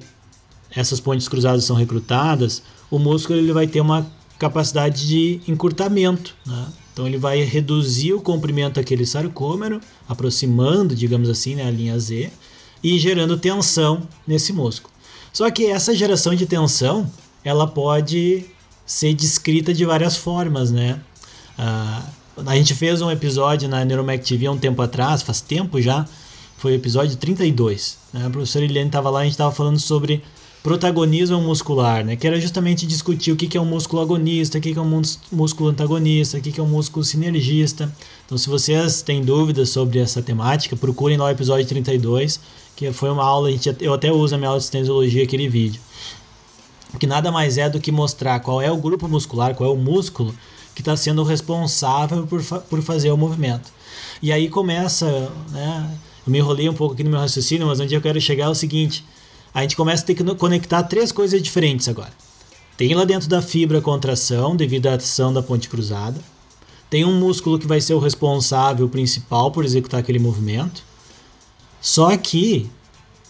essas pontes cruzadas são recrutadas, o músculo ele vai ter uma capacidade de encurtamento. Né? Então ele vai reduzir o comprimento daquele sarcômero, aproximando, digamos assim, né, a linha Z, e gerando tensão nesse músculo. Só que essa geração de tensão, ela pode ser descrita de várias formas, né? Ah, a gente fez um episódio na Neuromec TV há um tempo atrás, faz tempo já, foi o episódio 32. Né? A professora Eliane estava lá, a gente estava falando sobre protagonismo muscular, né? Que era justamente discutir o que é um músculo agonista, o que é um músculo antagonista, o que é um músculo sinergista. Então, se vocês têm dúvidas sobre essa temática, procurem lá o episódio 32, que foi uma aula, eu até uso a minha aula de cinesiologia aquele vídeo. Que nada mais é do que mostrar qual é o grupo muscular, qual é o músculo que está sendo responsável por, fa por fazer o movimento. E aí começa, né? Eu me enrolei um pouco aqui no meu raciocínio, mas onde eu quero chegar é o seguinte: a gente começa a ter que conectar três coisas diferentes agora. Tem lá dentro da fibra a contração devido à ação da ponte cruzada. Tem um músculo que vai ser o responsável principal por executar aquele movimento. Só que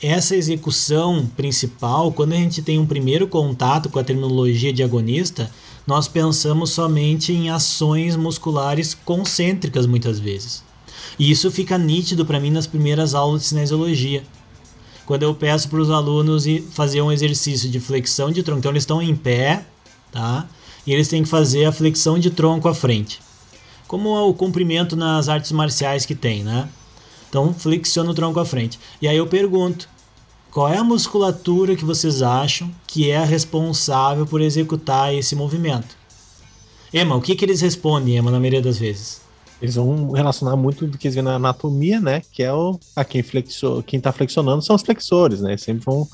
essa execução principal, quando a gente tem um primeiro contato com a terminologia de agonista, nós pensamos somente em ações musculares concêntricas muitas vezes. E isso fica nítido para mim nas primeiras aulas de cinesiologia quando eu peço para os alunos fazer um exercício de flexão de tronco. Então eles estão em pé, tá? E eles têm que fazer a flexão de tronco à frente. Como é o comprimento nas artes marciais que tem, né? Então flexiona o tronco à frente. E aí eu pergunto: qual é a musculatura que vocês acham que é a responsável por executar esse movimento? Emma, o que, que eles respondem, Emma, na maioria das vezes? Eles vão relacionar muito do que eles veem na anatomia, né? Que é o a quem flexor, quem tá flexionando são os flexores, né? Eles sempre vão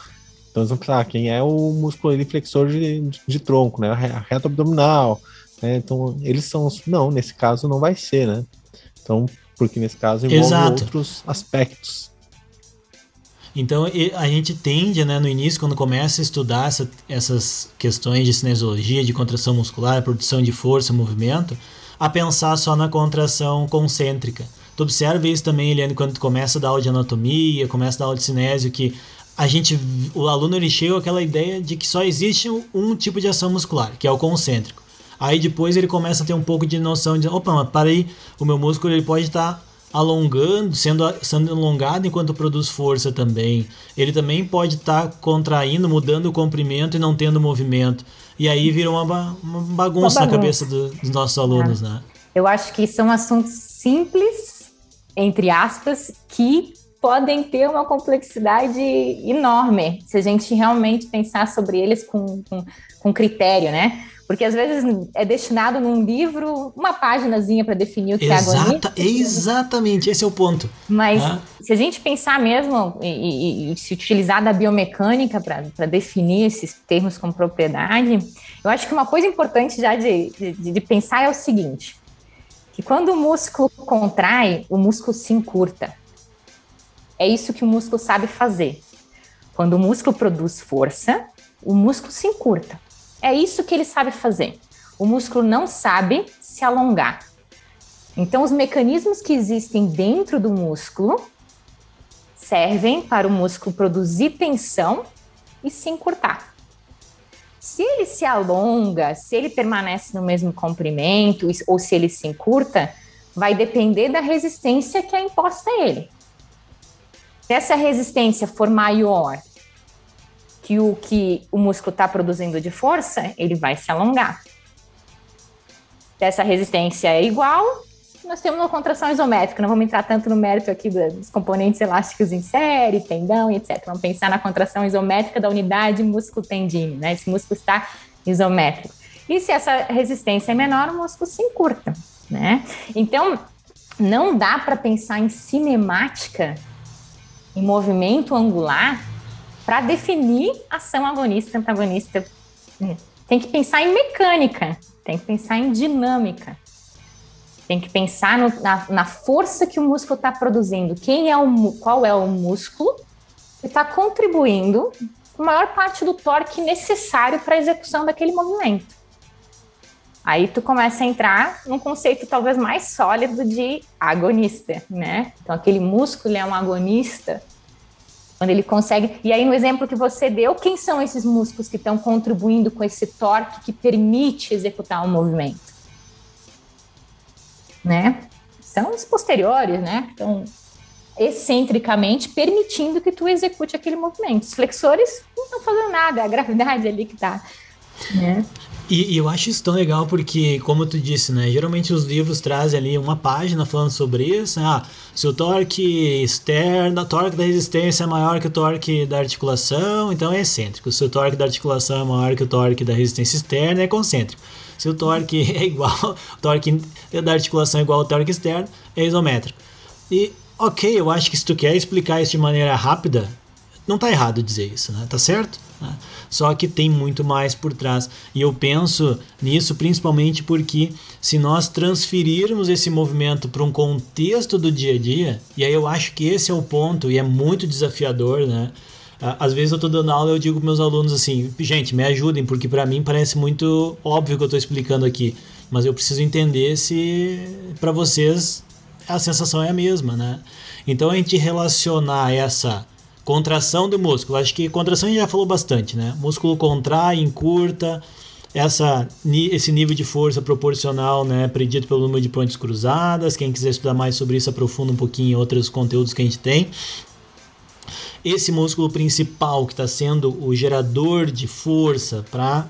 então eles vão pensar ah, quem é o músculo ali, flexor de, de, de tronco, né? A reta abdominal, né? Então eles são não, nesse caso não vai ser, né? Então, porque nesse caso envolve Exato. outros aspectos. Então a gente tende, né, no início, quando começa a estudar essa, essas questões de cinesiologia, de contração muscular, produção de força, movimento, a pensar só na contração concêntrica. Tu observa isso também, Eliane, quando tu começa a dar aula de anatomia, começa a dar aula de cinésio, que a gente, o aluno ele chega com aquela ideia de que só existe um tipo de ação muscular, que é o concêntrico. Aí depois ele começa a ter um pouco de noção de, opa, mas para aí, o meu músculo ele pode estar tá alongando, sendo, sendo alongado enquanto produz força também. Ele também pode estar tá contraindo, mudando o comprimento e não tendo movimento. E aí vira uma, uma, bagunça, uma na cabeça do, dos nossos alunos, é. né? Eu acho que são assuntos simples, entre aspas, que podem ter uma complexidade enorme se a gente realmente pensar sobre eles com, com, com critério, né? Porque às vezes é destinado num livro uma páginazinha para definir o que Exata, é agonia. Exatamente, esse é o ponto. Mas ah. se a gente pensar mesmo e, e, e se utilizar da biomecânica para definir esses termos com propriedade, eu acho que uma coisa importante já de, de, de pensar é o seguinte: que quando o músculo contrai, o músculo se encurta. É isso que o músculo sabe fazer. Quando o músculo produz força, o músculo se encurta. É isso que ele sabe fazer. O músculo não sabe se alongar. Então, os mecanismos que existem dentro do músculo servem para o músculo produzir tensão e se encurtar. Se ele se alonga, se ele permanece no mesmo comprimento ou se ele se encurta, vai depender da resistência que é imposta a ele. Se essa resistência for maior que o que o músculo está produzindo de força, ele vai se alongar. Essa resistência é igual, nós temos uma contração isométrica. Não vamos entrar tanto no mérito aqui dos componentes elásticos em série, tendão etc. Vamos pensar na contração isométrica da unidade músculo-tendine, né? Esse músculo está isométrico. E se essa resistência é menor, o músculo se encurta, né? Então, não dá para pensar em cinemática, em movimento angular, para definir ação agonista antagonista. Tem que pensar em mecânica, tem que pensar em dinâmica. Tem que pensar no, na, na, força que o músculo está produzindo. Quem é o, qual é o músculo que está contribuindo com a maior parte do torque necessário para a execução daquele movimento. Aí tu começa a entrar num conceito talvez mais sólido de agonista, né? Então aquele músculo é um agonista quando ele consegue. E aí no exemplo que você deu, quem são esses músculos que estão contribuindo com esse torque que permite executar o movimento? né? São os posteriores, né? Então, excentricamente permitindo que tu execute aquele movimento. Os flexores não estão fazendo nada, é a gravidade ali que está, né? E, e, eu acho isso tão legal porque, como tu disse, né? Geralmente os livros trazem ali uma página falando sobre isso. Né? Ah, se o torque externo, o torque da resistência é maior que o torque da articulação, então é excêntrico. Se o torque da articulação é maior que o torque da resistência externa, é concêntrico. Se o torque (laughs) é igual, o torque da articulação é igual ao torque externo, é isométrico. E, ok, eu acho que se tu quer explicar isso de maneira rápida, não tá errado dizer isso, né? Tá certo? Né? Só que tem muito mais por trás. E eu penso nisso principalmente porque se nós transferirmos esse movimento para um contexto do dia a dia, e aí eu acho que esse é o ponto e é muito desafiador, né? Às vezes eu estou dando aula e eu digo para meus alunos assim, gente, me ajudem, porque para mim parece muito óbvio que eu estou explicando aqui, mas eu preciso entender se para vocês a sensação é a mesma, né? Então a gente relacionar essa contração do músculo, acho que contração a gente já falou bastante, né? Músculo contrai, encurta, essa, esse nível de força proporcional, né, predito pelo número de pontes cruzadas. Quem quiser estudar mais sobre isso, aprofunda um pouquinho em outros conteúdos que a gente tem esse músculo principal que está sendo o gerador de força para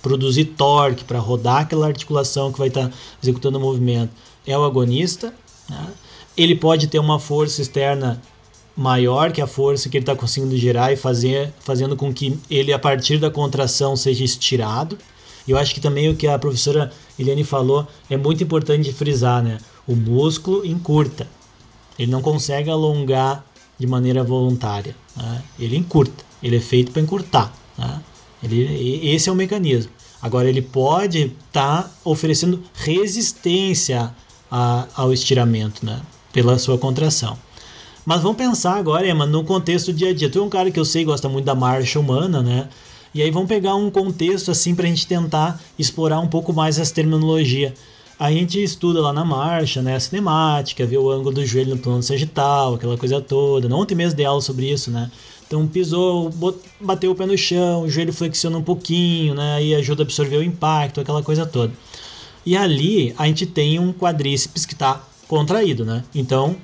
produzir torque, para rodar aquela articulação que vai estar tá executando o movimento, é o agonista. Né? Ele pode ter uma força externa maior que a força que ele está conseguindo gerar e fazer, fazendo com que ele, a partir da contração, seja estirado. E eu acho que também o que a professora Eliane falou é muito importante frisar, né? O músculo encurta. Ele não consegue alongar de maneira voluntária. Né? Ele encurta, ele é feito para encurtar. Né? Ele, esse é o mecanismo. Agora, ele pode estar tá oferecendo resistência a, ao estiramento né? pela sua contração. Mas vamos pensar agora, Emma, no contexto do dia a dia. Tu é um cara que eu sei gosta muito da marcha humana, né? E aí vamos pegar um contexto assim para a gente tentar explorar um pouco mais essa terminologia a gente estuda lá na marcha, né, a cinemática, vê o ângulo do joelho no plano sagital, aquela coisa toda. Né? Ontem mesmo dei aula sobre isso, né? Então pisou, bateu o pé no chão, o joelho flexiona um pouquinho, né? Aí ajuda a absorver o impacto, aquela coisa toda. E ali a gente tem um quadríceps que está contraído, né? Então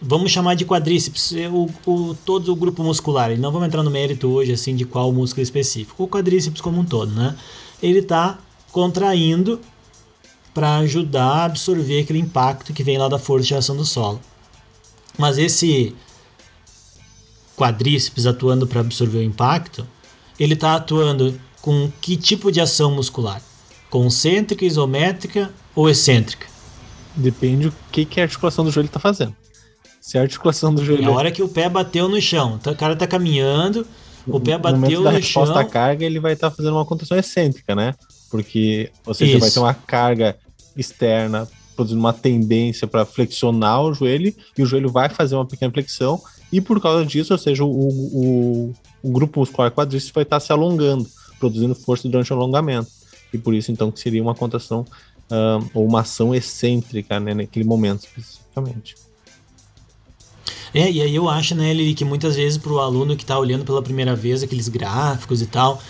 vamos chamar de quadríceps o, o, todo o grupo muscular. Não vamos entrar no mérito hoje assim de qual músculo específico. O quadríceps como um todo, né? Ele está contraindo para ajudar a absorver aquele impacto que vem lá da força de ação do solo. Mas esse quadríceps atuando para absorver o impacto, ele está atuando com que tipo de ação muscular? Concêntrica, isométrica ou excêntrica? Depende do que, que a articulação do joelho está fazendo. Se a articulação do joelho. Na hora que o pé bateu no chão, o cara está caminhando, o pé bateu no, no resposta chão. à carga, ele vai estar tá fazendo uma contração excêntrica, né? Porque, ou seja, Isso. vai ter uma carga externa, produzindo uma tendência para flexionar o joelho, e o joelho vai fazer uma pequena flexão, e por causa disso, ou seja, o, o, o grupo muscular quadríceps vai estar se alongando, produzindo força durante o alongamento. E por isso, então, que seria uma contração ah, ou uma ação excêntrica, né, naquele momento especificamente. É, e aí eu acho, né, Lili, que muitas vezes para o aluno que está olhando pela primeira vez aqueles gráficos e tal,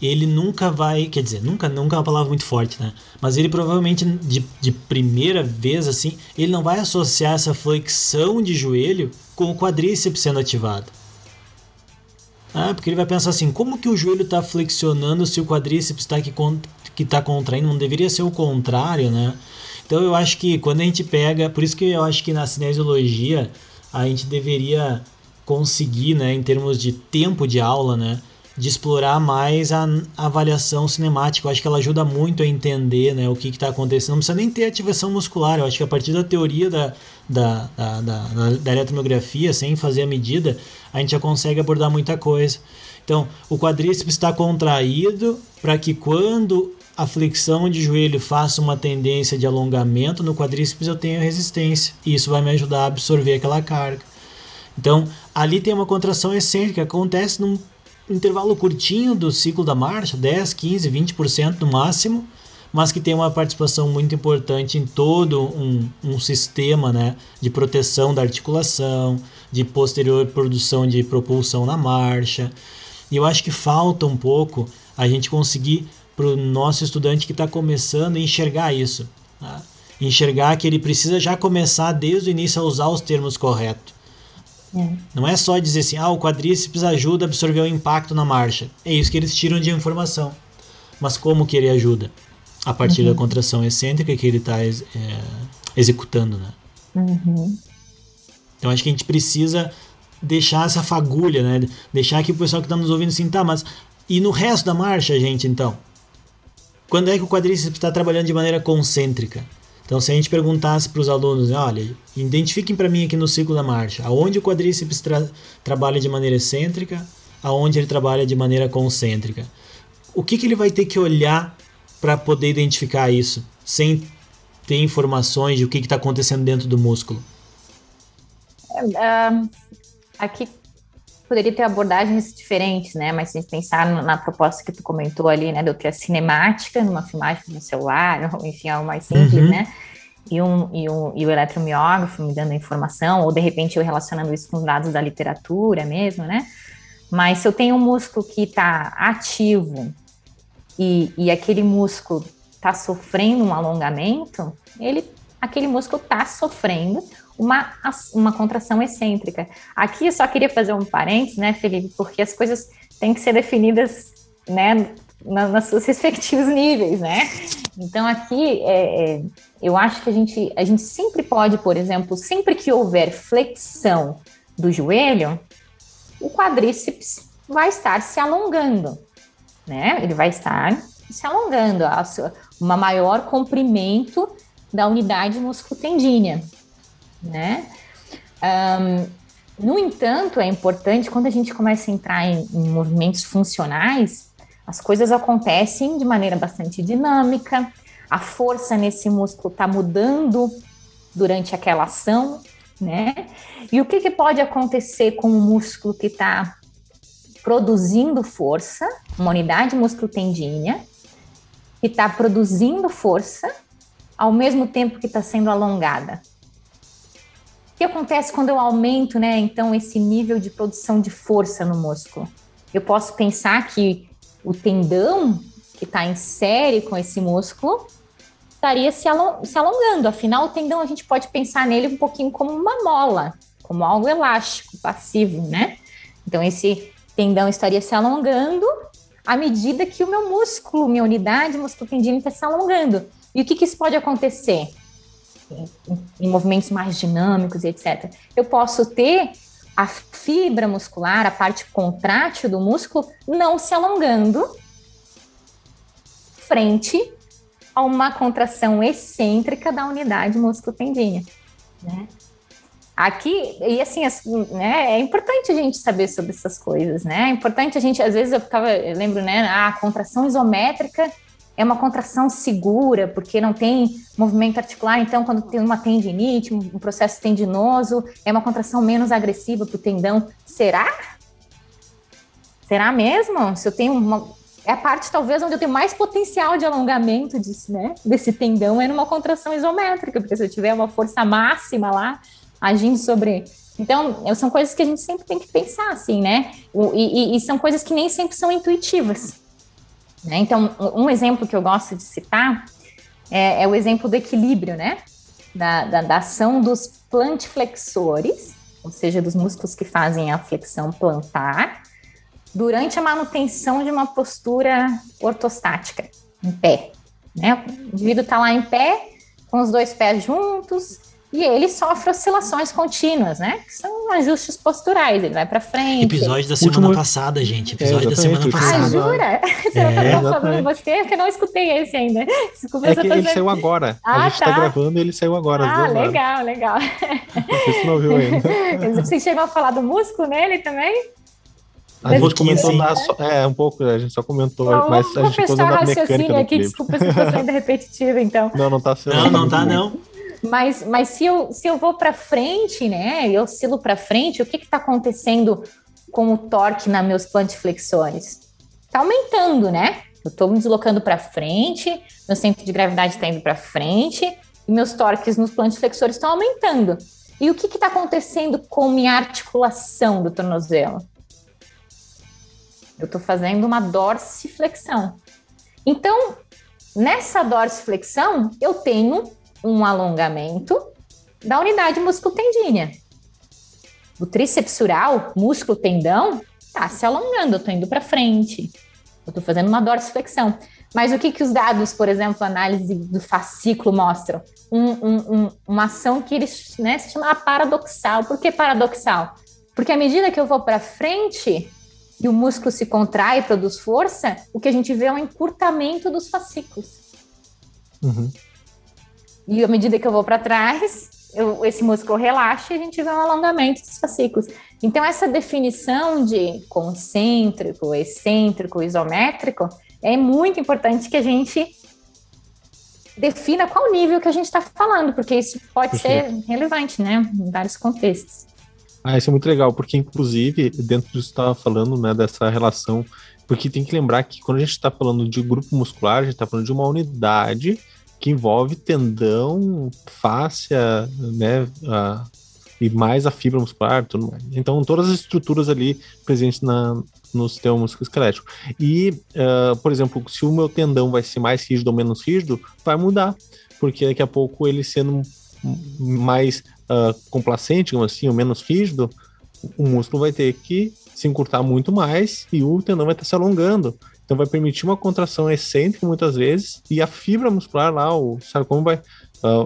ele nunca vai, quer dizer, nunca, nunca é uma palavra muito forte, né? Mas ele provavelmente de, de primeira vez assim, ele não vai associar essa flexão de joelho com o quadríceps sendo ativado. Ah, porque ele vai pensar assim, como que o joelho está flexionando se o quadríceps está que que está contraindo? Não deveria ser o contrário, né? Então eu acho que quando a gente pega, por isso que eu acho que na cinesiologia a gente deveria conseguir, né, em termos de tempo de aula, né, de explorar mais a, avaliação cinemática. Eu acho que ela ajuda muito a entender né, o que está acontecendo. Não precisa nem ter ativação muscular. Eu acho que a partir da teoria da, da, da, da, da eletromiografia, sem fazer a medida, a gente já consegue abordar muita coisa. Então, o quadríceps está contraído para que quando a flexão de joelho faça uma tendência de alongamento no quadríceps, eu tenho resistência. E isso vai me ajudar a absorver aquela carga. Então, ali tem uma contração excêntrica que acontece num intervalo curtinho do ciclo da marcha, 10, 15, 20% no máximo, mas que tem uma participação muito importante em todo um, um sistema né, de proteção da articulação, de posterior produção de propulsão na marcha. E eu acho que falta um pouco a gente conseguir para o nosso estudante que está começando a enxergar isso. Tá? Enxergar que ele precisa já começar desde o início a usar os termos corretos. É. Não é só dizer assim, ah, o quadríceps ajuda a absorver o impacto na marcha. É isso que eles tiram de informação. Mas como que ele ajuda? A partir uhum. da contração excêntrica que ele está é, executando, né? Uhum. Então acho que a gente precisa deixar essa fagulha, né? Deixar que o pessoal que está nos ouvindo assim, tá, mas e no resto da marcha, gente, então? Quando é que o quadríceps está trabalhando de maneira concêntrica? Então, se a gente perguntasse para os alunos, olha, identifiquem para mim aqui no ciclo da marcha, aonde o quadríceps tra trabalha de maneira excêntrica, aonde ele trabalha de maneira concêntrica. O que, que ele vai ter que olhar para poder identificar isso, sem ter informações de o que está acontecendo dentro do músculo? Uh, aqui poderia ter abordagens diferentes, né? Mas se a gente pensar na proposta que tu comentou ali, né, do que é cinemática, numa filmagem no celular, (laughs) ou, enfim, algo mais simples, uhum. né? E, um, e, um, e o eletromiógrafo me dando a informação, ou de repente eu relacionando isso com dados da literatura mesmo, né? Mas se eu tenho um músculo que está ativo e, e aquele músculo está sofrendo um alongamento, ele, aquele músculo está sofrendo uma, uma contração excêntrica. Aqui eu só queria fazer um parênteses, né, Felipe, porque as coisas têm que ser definidas, né, na, nas seus (laughs) respectivos níveis, né? Então aqui é, é, eu acho que a gente, a gente sempre pode, por exemplo, sempre que houver flexão do joelho, o quadríceps vai estar se alongando, né? Ele vai estar se alongando, uma maior comprimento da unidade musculotendínea né? Um, no entanto, é importante quando a gente começa a entrar em, em movimentos funcionais, as coisas acontecem de maneira bastante dinâmica, a força nesse músculo está mudando durante aquela ação, né? E o que, que pode acontecer com o músculo que está produzindo força, uma unidade musculotendínea, que está produzindo força, ao mesmo tempo que está sendo alongada? Que acontece quando eu aumento, né, então, esse nível de produção de força no músculo? Eu posso pensar que o tendão que está em série com esse músculo estaria se, se alongando. Afinal, o tendão a gente pode pensar nele um pouquinho como uma mola, como algo elástico, passivo, né? Então, esse tendão estaria se alongando à medida que o meu músculo, minha unidade musculotendínea está se alongando. E o que, que isso pode acontecer? Em movimentos mais dinâmicos, etc. Eu posso ter a fibra muscular, a parte contrátil do músculo, não se alongando frente a uma contração excêntrica da unidade músculo-tendínea, né? Aqui, e assim, né, é importante a gente saber sobre essas coisas, né? É importante a gente, às vezes eu ficava, eu lembro, né, a contração isométrica é uma contração segura, porque não tem movimento articular, então quando tem uma tendinite, um processo tendinoso, é uma contração menos agressiva para o tendão. Será? Será mesmo? Se eu tenho uma, é a parte talvez onde eu tenho mais potencial de alongamento desse, né, desse tendão é numa contração isométrica, porque se eu tiver uma força máxima lá agindo sobre. Então, são coisas que a gente sempre tem que pensar, assim, né? E, e, e são coisas que nem sempre são intuitivas. Né? Então, um exemplo que eu gosto de citar é, é o exemplo do equilíbrio, né? Da, da, da ação dos plantiflexores, ou seja, dos músculos que fazem a flexão plantar, durante a manutenção de uma postura ortostática, em pé. Né? O indivíduo está lá em pé, com os dois pés juntos, e ele sofre oscilações contínuas, né? Que são ajustes posturais, ele vai para frente. Episódio da semana Último- passada, gente. Episódio É, da semana (laughs) exatamente, Ah, passada. jura? Você É, não tá falando exatamente. você, que eu não escutei esse ainda. (laughs) Desculpa, É eu que tô ele saiu agora. Ah, a gente tá. tá. gravando e ele saiu agora. Ah, duas horas. legal, legal. Não sei se você não ouviu ainda. (laughs) Você chegou a falar do músculo nele também? A gente comentou na, só- é, um pouco, a gente só comentou, Vou- mas vou a gente ficou fechar usando o a mecânica aqui, desculpa se eu tô sendo repetitiva, então. Não, não tá sendo. Não, não tá, não. Mas, mas se, eu, se eu vou para frente, né? Eu oscilo para frente, o que está acontecendo com o torque nos meus plantiflexores? Está aumentando, né? Eu estou me deslocando para frente, meu centro de gravidade está indo para frente, e meus torques nos plantiflexores estão aumentando. E o que está acontecendo com minha articulação do tornozelo? Eu estou fazendo uma dorsiflexão. Então, nessa dorsiflexão, eu tenho um alongamento da unidade músculo-tendínea. O trícepsural, músculo-tendão, tá se alongando, eu tô indo para frente. Eu tô fazendo uma dorsiflexão. Mas o que, que os dados, por exemplo, análise do fascículo mostram? Um- um- um- uma ação que eles né, se chama paradoxal. Por que paradoxal? Porque à medida que eu vou para frente e o músculo se contrai e produz força, o que a gente vê é um encurtamento dos fascículos. Uhum. E à medida que eu vou para trás, eu- esse músculo relaxa e a gente vê um alongamento dos fascículos. Então, essa definição de concêntrico, excêntrico, isométrico, é muito importante que a gente defina qual nível que a gente está falando, porque isso pode ser relevante, né, em vários contextos. Ah, isso é muito legal, porque inclusive, dentro disso que você estava falando, né, dessa relação, porque tem que lembrar que quando a gente está falando de grupo muscular, a gente está falando de uma unidade que envolve tendão, fáscia, né, a- e mais a fibra muscular, tudo mais. Então, todas as estruturas ali presentes na, no sistema musculoesquelético. E, ah, por exemplo, se o meu tendão vai ser mais rígido ou menos rígido, vai mudar, porque daqui a pouco ele sendo mais ah, complacente, assim, ou menos rígido, o músculo vai ter que se encurtar muito mais e o tendão vai estar se alongando. Então vai permitir uma contração excêntrica muitas vezes e a fibra muscular lá, o sarcoma vai,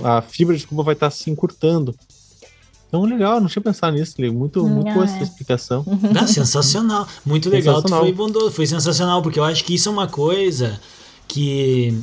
a, fibra, desculpa, vai estar se encurtando. Então legal, não tinha pensado nisso, Lê. muito, muito boa Ah, essa é. explicação. Ah, sensacional. Muito legal. Tu Sensacional. foi bondoso, foi sensacional, porque eu acho que isso é uma coisa que.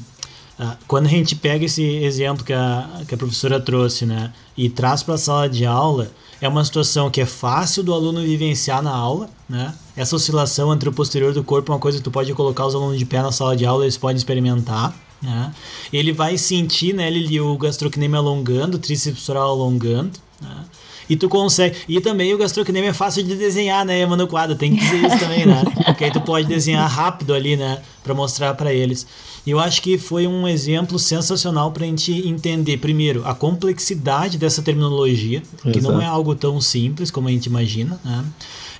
ah, quando a gente pega esse exemplo que a, que a professora trouxe, né, e traz para a sala de aula, é uma situação que é fácil do aluno vivenciar na aula, né? Essa oscilação entre o posterior do corpo é uma coisa que tu pode colocar os alunos de pé na sala de aula, eles podem experimentar, né? Ele vai sentir, né, ele, o gastrocnêmio alongando, o tríceps alongando, né? E tu consegue. E também o gastrocnêmio é fácil de desenhar, né, Mano Quadro? Tem que dizer isso também, né? (laughs) Porque aí tu pode desenhar rápido ali, né? Pra mostrar pra eles. E eu acho que foi um exemplo sensacional pra gente entender, primeiro, a complexidade dessa terminologia, que não Exato. é algo tão simples como a gente imagina, né?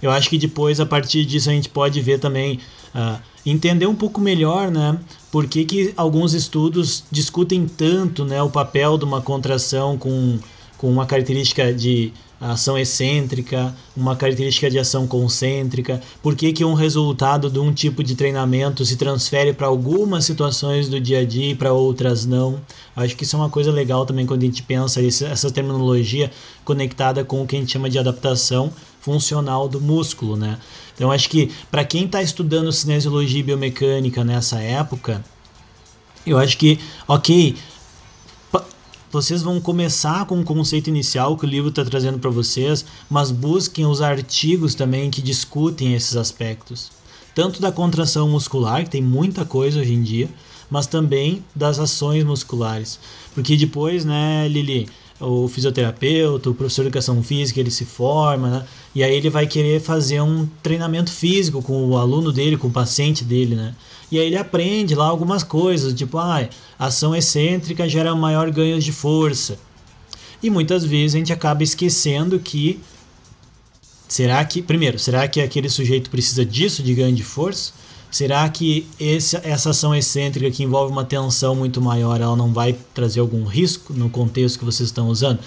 Eu acho que depois, a partir disso, a gente pode ver também. ah, entender um pouco melhor, né? Por que, que alguns estudos discutem tanto né, o papel de uma contração com, com uma característica de ação excêntrica, uma característica de ação concêntrica, por que, que um resultado de um tipo de treinamento se transfere para algumas situações do dia a dia e para outras não. Acho que isso é uma coisa legal também quando a gente pensa essa terminologia conectada com o que a gente chama de adaptação funcional do músculo, né? Então acho que para quem está estudando cinesiologia e biomecânica nessa época, eu acho que, ok, vocês vão começar com o conceito inicial que o livro está trazendo para vocês, mas busquem os artigos também que discutem esses aspectos. Tanto da contração muscular, que tem muita coisa hoje em dia, mas também das ações musculares. Porque depois, né, Lili, o fisioterapeuta, o professor de educação física, ele se forma, né? E aí ele vai querer fazer um treinamento físico com o aluno dele, com o paciente dele, né? E aí ele aprende lá algumas coisas, tipo, ah, ação excêntrica gera maior ganhos de força. E muitas vezes a gente acaba esquecendo que será que, primeiro, será que aquele sujeito precisa disso de ganho de força? Será que esse, essa ação excêntrica que envolve uma tensão muito maior, ela não vai trazer algum risco no contexto que vocês estão usando?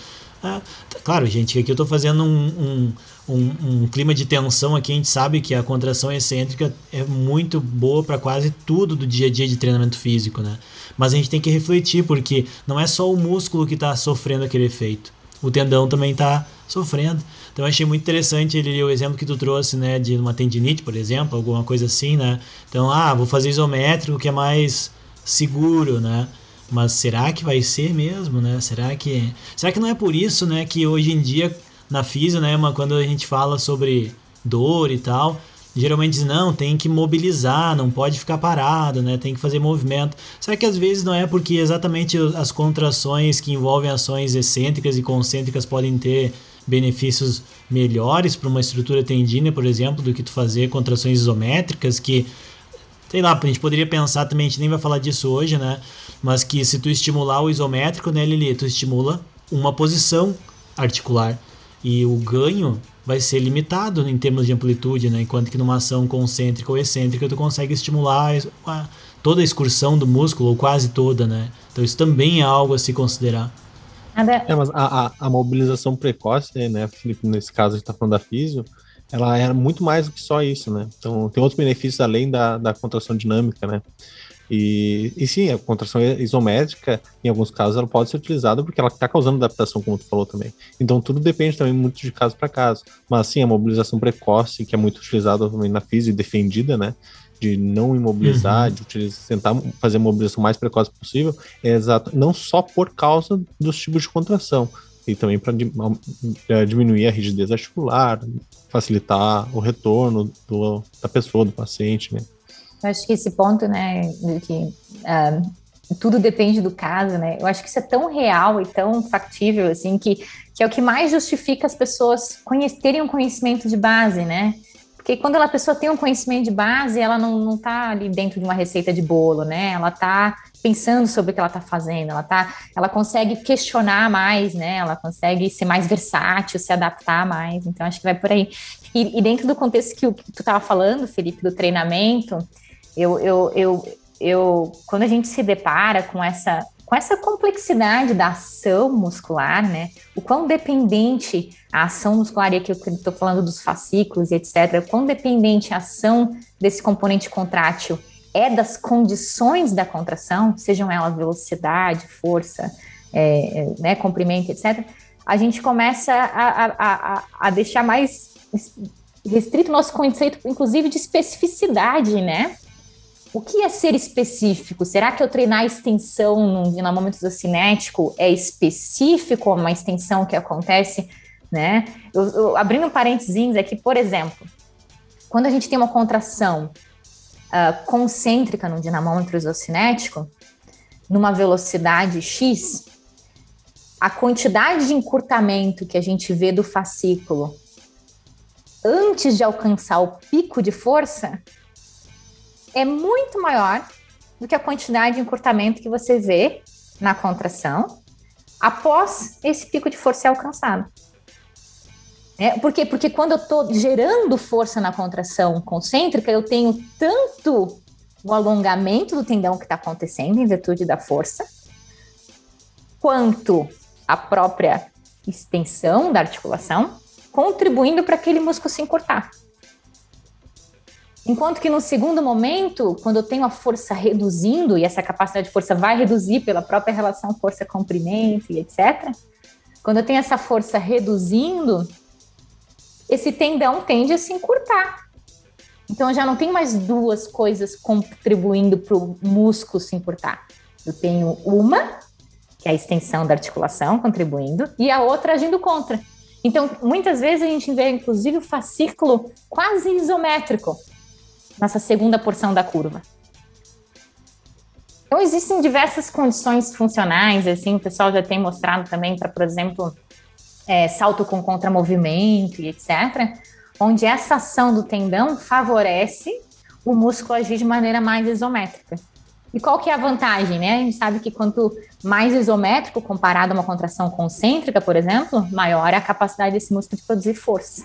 Ah, claro, gente, aqui eu estou fazendo um, um, um, um, clima de tensão aqui. A gente sabe que a contração excêntrica é muito boa para quase tudo do dia a dia de treinamento físico, né? Mas a gente tem que refletir, porque não é só o músculo que está sofrendo aquele efeito, o tendão também está sofrendo. Então eu achei muito interessante ele, o exemplo que tu trouxe, né, de uma tendinite, por exemplo, alguma coisa assim, né? Então, ah, vou fazer isométrico que é mais seguro, né? Mas será que vai ser mesmo, né? Será que será que não é por isso, né, que hoje em dia na física, né, quando a gente fala sobre dor e tal, geralmente diz não, tem que mobilizar, não pode ficar parado, né? Tem que fazer movimento. Será que às vezes não é porque exatamente as contrações que envolvem ações excêntricas e concêntricas podem ter benefícios melhores para uma estrutura tendínea, por exemplo, do que tu fazer contrações isométricas, que sei lá, a gente poderia pensar também, a gente nem vai falar disso hoje, né? Mas que se tu estimular o isométrico, né, Lili, tu estimula uma posição articular e o ganho vai ser limitado em termos de amplitude, né? Enquanto que numa ação concêntrica ou excêntrica tu consegue estimular toda a excursão do músculo ou quase toda, né? Então isso também é algo a se considerar. É, mas a, a, a, mobilização precoce, né, Felipe, nesse caso a gente tá falando da físio, ela é muito mais do que só isso, né? Então tem outros benefícios além da, da contração dinâmica, né? E, e sim, a contração isométrica, em alguns casos, ela pode ser utilizada porque ela está causando adaptação, como tu falou também. Então tudo depende também muito de caso para caso. Mas sim, a mobilização precoce, que é muito utilizada também na física e defendida, né? De não imobilizar, uhum. de utilizar, tentar fazer a mobilização mais precoce possível, é exato, não só por causa dos tipos de contração, e também para é, diminuir a rigidez articular, facilitar o retorno do, da pessoa, do paciente, né? Eu acho que esse ponto, né, de que uh, tudo depende do caso, né? Eu acho que isso é tão real e tão factível, assim, que, que é o que mais justifica as pessoas terem um conhecimento de base, né? Porque quando a pessoa tem um conhecimento de base, ela não, não tá ali dentro de uma receita de bolo, né? Ela tá pensando sobre o que ela tá fazendo, ela tá, ela consegue questionar mais, né? Ela consegue ser mais versátil, se adaptar mais. Então acho que vai por aí. E, e dentro do contexto que, que tu estava falando, Felipe, do treinamento, eu, eu, eu, eu, quando a gente se depara com essa com essa complexidade da ação muscular, né? O quão dependente a ação muscular, e aqui eu estou falando dos fascículos e etc., quão dependente a ação desse componente contrátil é das condições da contração, sejam elas velocidade, força, é, é né, comprimento, etc., a gente começa a, a, a, a deixar mais restrito o nosso conceito, inclusive, de especificidade, né? O que é ser específico? Será que eu treinar a extensão num dinamômetro isocinético é específico uma extensão que acontece, né? Eu, eu, abrindo um parênteses aqui, por exemplo, quando a gente tem uma contração uh, concêntrica no dinamômetro isocinético, numa velocidade x, a quantidade de encurtamento que a gente vê do fascículo antes de alcançar o pico de força é muito maior do que a quantidade de encurtamento que você vê na contração após esse pico de força alcançado. É, por quê? Porque quando eu estou gerando força na contração concêntrica, eu tenho tanto o alongamento do tendão que está acontecendo em virtude da força, quanto a própria extensão da articulação, contribuindo para aquele músculo se encurtar. Enquanto que no segundo momento, quando eu tenho a força reduzindo, e essa capacidade de força vai reduzir pela própria relação força-comprimento e etc., quando eu tenho essa força reduzindo, esse tendão tende a se encurtar. Então eu já não tenho mais duas coisas contribuindo para o músculo se encurtar. Eu tenho uma, que é a extensão da articulação contribuindo, e a outra agindo contra. Então, muitas vezes a gente vê, inclusive, o fascículo quase isométrico nessa segunda porção da curva. Então, existem diversas condições funcionais, assim, o pessoal já tem mostrado também para, por exemplo, é, salto com contramovimento e etc., onde essa ação do tendão favorece o músculo agir de maneira mais isométrica. E qual que é a vantagem, né? A gente sabe que quanto mais isométrico comparado a uma contração concêntrica, por exemplo, maior é a capacidade desse músculo de produzir força,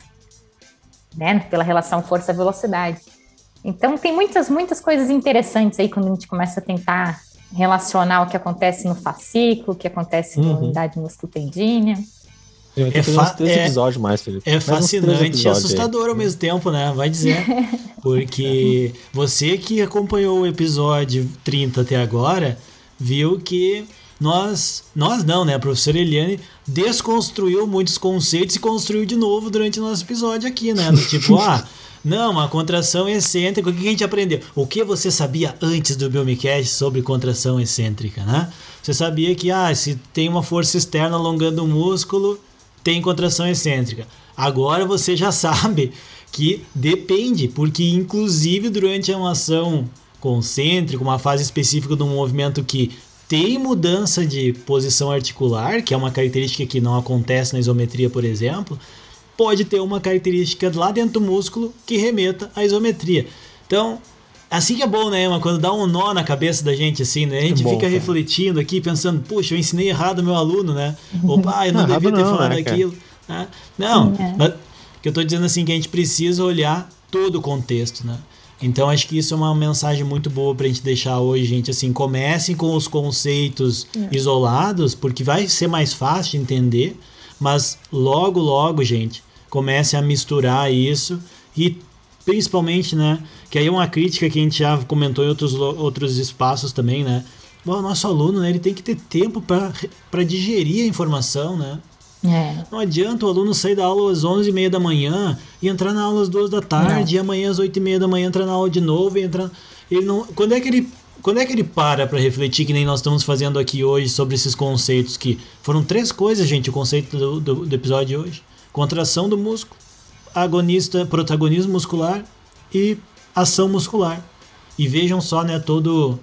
né? Pela relação força-velocidade. Então tem muitas, muitas coisas interessantes aí quando a gente começa a tentar relacionar o que acontece no fascículo, o que acontece Uhum. na unidade musculotendínea. É fa- é- episódios mais, Felipe. É Mais três fascinante e episódios aí. assustador ao mesmo tempo, né? Vai dizer. (laughs) Porque você que acompanhou o episódio 30 até agora, viu que nós, nós não, né? A professora Eliane desconstruiu muitos conceitos e construiu de novo durante o nosso episódio aqui, né? Do tipo, (laughs) ah, não, uma contração excêntrica, o que a gente aprendeu? O que você sabia antes do Biomicast sobre contração excêntrica, né? Você sabia que, ah, se tem uma força externa alongando o músculo, tem contração excêntrica. Agora você já (laughs) sabe que depende, porque inclusive durante uma ação concêntrica, uma fase específica de um movimento que tem mudança de posição articular, que é uma característica que não acontece na isometria, por exemplo, pode ter uma característica lá dentro do músculo que remeta à isometria. Então, assim que é bom, né, Emma? Quando dá um nó na cabeça da gente, assim, né? A gente É bom, fica cara. refletindo aqui, pensando, puxa, eu ensinei errado o meu aluno, né? (laughs) Opa, eu não, Não, devia ter não, falado né, aquilo. né? Não, É. eu tô dizendo assim que a gente precisa olhar todo o contexto, né? Então acho que isso é uma mensagem muito boa pra gente deixar hoje, gente. Assim, comecem com os conceitos isolados, porque vai ser mais fácil de entender, mas logo, logo, gente, comece a misturar isso e principalmente, né? Que aí é uma crítica que a gente já comentou em outros, outros espaços também, né? O nosso aluno, né, ele tem que ter tempo para digerir a informação, né? É. Não adianta o aluno sair da aula às 11h30 da manhã e entrar na aula às 2 da tarde, e amanhã às 8h30 da manhã entrar na aula de novo e entrar. Ele não. Quando é que ele. Quando é que ele para para refletir, que nem nós estamos fazendo aqui hoje sobre esses conceitos que foram três coisas, gente, o conceito do, do, do episódio de hoje: contração do músculo, agonista, protagonismo muscular e ação muscular. E vejam só, né, todo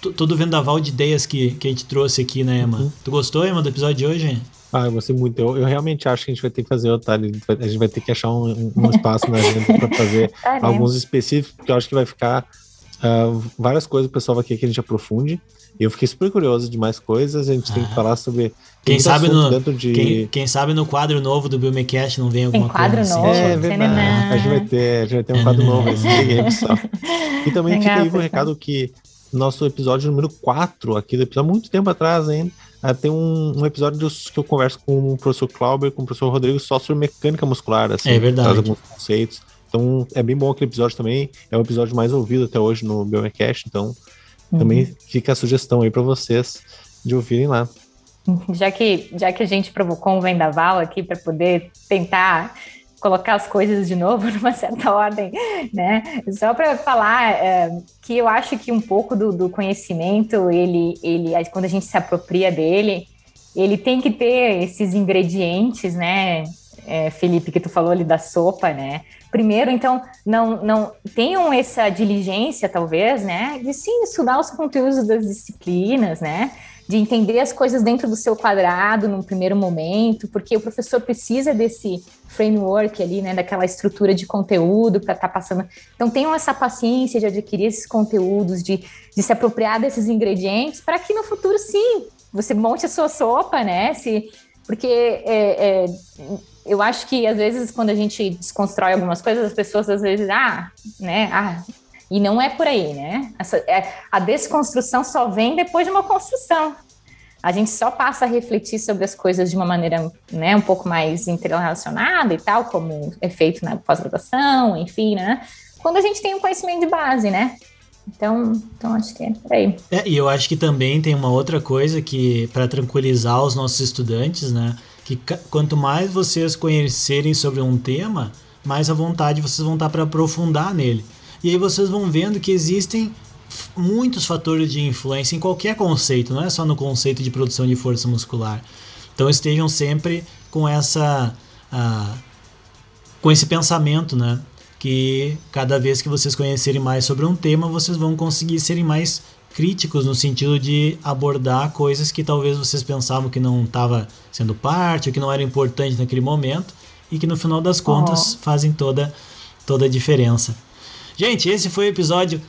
to- todo o vendaval de ideias que, que a gente trouxe aqui, né, Emma? Tu gostou, Emma, do episódio de hoje? Ah, eu gostei muito. Eu, eu realmente acho que a gente vai ter que fazer outra. A gente vai- ter que achar um, um- espaço na agenda para fazer (laughs) Faremos. alguns específicos, porque eu acho que vai ficar ah, várias coisas o pessoal vai querer que a gente aprofunde. E eu fiquei super curioso de mais coisas. A gente tem que Ah. falar sobre. Quem sabe, no, dentro de. quem, quem sabe no quadro novo do Biomecast não vem alguma quadro coisa assim. novo? É Tchananã. verdade. A gente vai ter, a gente vai ter um quadro novo. Esse. (laughs) E também Legal, fica aí o pessoal. recado que nosso episódio número 4 aqui do episódio, há muito tempo atrás ainda, ah, tem um, um episódio dos- que eu converso com o professor Clauber, com o professor Rodrigo, só sobre mecânica muscular, assim, É verdade. traz alguns conceitos. Então é bem bom aquele episódio também, é o episódio mais ouvido até hoje no Biomecast, então também fica a sugestão aí para vocês de ouvirem lá. Já que, já que a gente provocou um vendaval aqui para poder tentar colocar as coisas de novo (laughs) numa certa ordem, né? Só para falar é, que eu acho que um pouco do, do conhecimento, ele, ele, quando a gente se apropria dele, ele tem que ter esses ingredientes, né? É, Felipe, que tu falou ali da sopa, né? Primeiro, então, não, não tenham essa diligência, talvez, né? De sim estudar os conteúdos das disciplinas, né? de entender as coisas dentro do seu quadrado num primeiro momento, porque o professor precisa desse framework ali, né, daquela estrutura de conteúdo para estar passando. Então tenham essa paciência de adquirir esses conteúdos, de, de se apropriar desses ingredientes, para que no futuro sim você monte a sua sopa, né? Se, porque é, é, eu acho que às vezes quando a gente desconstrói algumas coisas, as pessoas às vezes, ah, né, ah, e não é por aí, né? Essa, é, a desconstrução só vem depois de uma construção. A gente só passa a refletir sobre as coisas de uma maneira né, um pouco mais interrelacionada e tal, como é feito na pós-graduação, enfim, né? Quando a gente tem um conhecimento de base, né? Então, então acho que é por aí. É, e eu acho que também tem uma outra coisa que, para tranquilizar os nossos estudantes, né? Que quanto mais vocês conhecerem sobre um tema, mais à vontade vocês vão estar para aprofundar nele. E aí vocês vão vendo que existem muitos fatores de influência em qualquer conceito, não é só no conceito de produção de força muscular. Então estejam sempre com essa com esse pensamento, né? Que cada vez que vocês conhecerem mais sobre um tema, vocês vão conseguir serem mais críticos no sentido de abordar coisas que talvez vocês pensavam que não estava sendo parte, ou que não era importante naquele momento, e que no final das contas fazem toda, toda a diferença. Gente, esse foi o episódio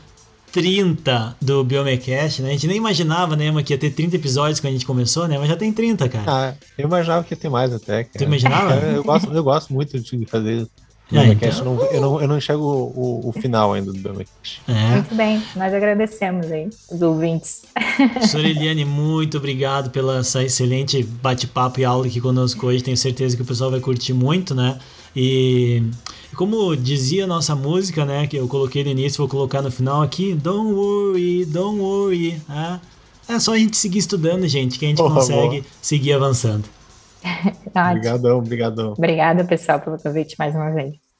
30 do Biomecast, né? A gente nem imaginava, né, que ia ter 30 episódios quando a gente começou, né? Mas já tem 30, cara. Ah, eu imaginava que ia ter mais até. Cara. Tu imaginava? Eu, (laughs) eu gosto, eu gosto muito de fazer Então. eu, não, eu, não, eu não enxergo o, o final ainda do Biomecast. É. Muito bem, nós agradecemos aí, os ouvintes. (laughs) Professora Eliane, muito obrigado pela essa excelente bate-papo e aula aqui conosco hoje. Tenho certeza que o pessoal vai curtir muito, né? E como dizia a nossa música, né? Que eu coloquei no início, vou colocar no final aqui. Don't worry, don't worry. ah. É só a gente seguir estudando, gente, que a gente Boa, consegue boa. seguir avançando. (laughs) Obrigadão, obrigadão. Obrigada, pessoal, pelo convite mais uma vez.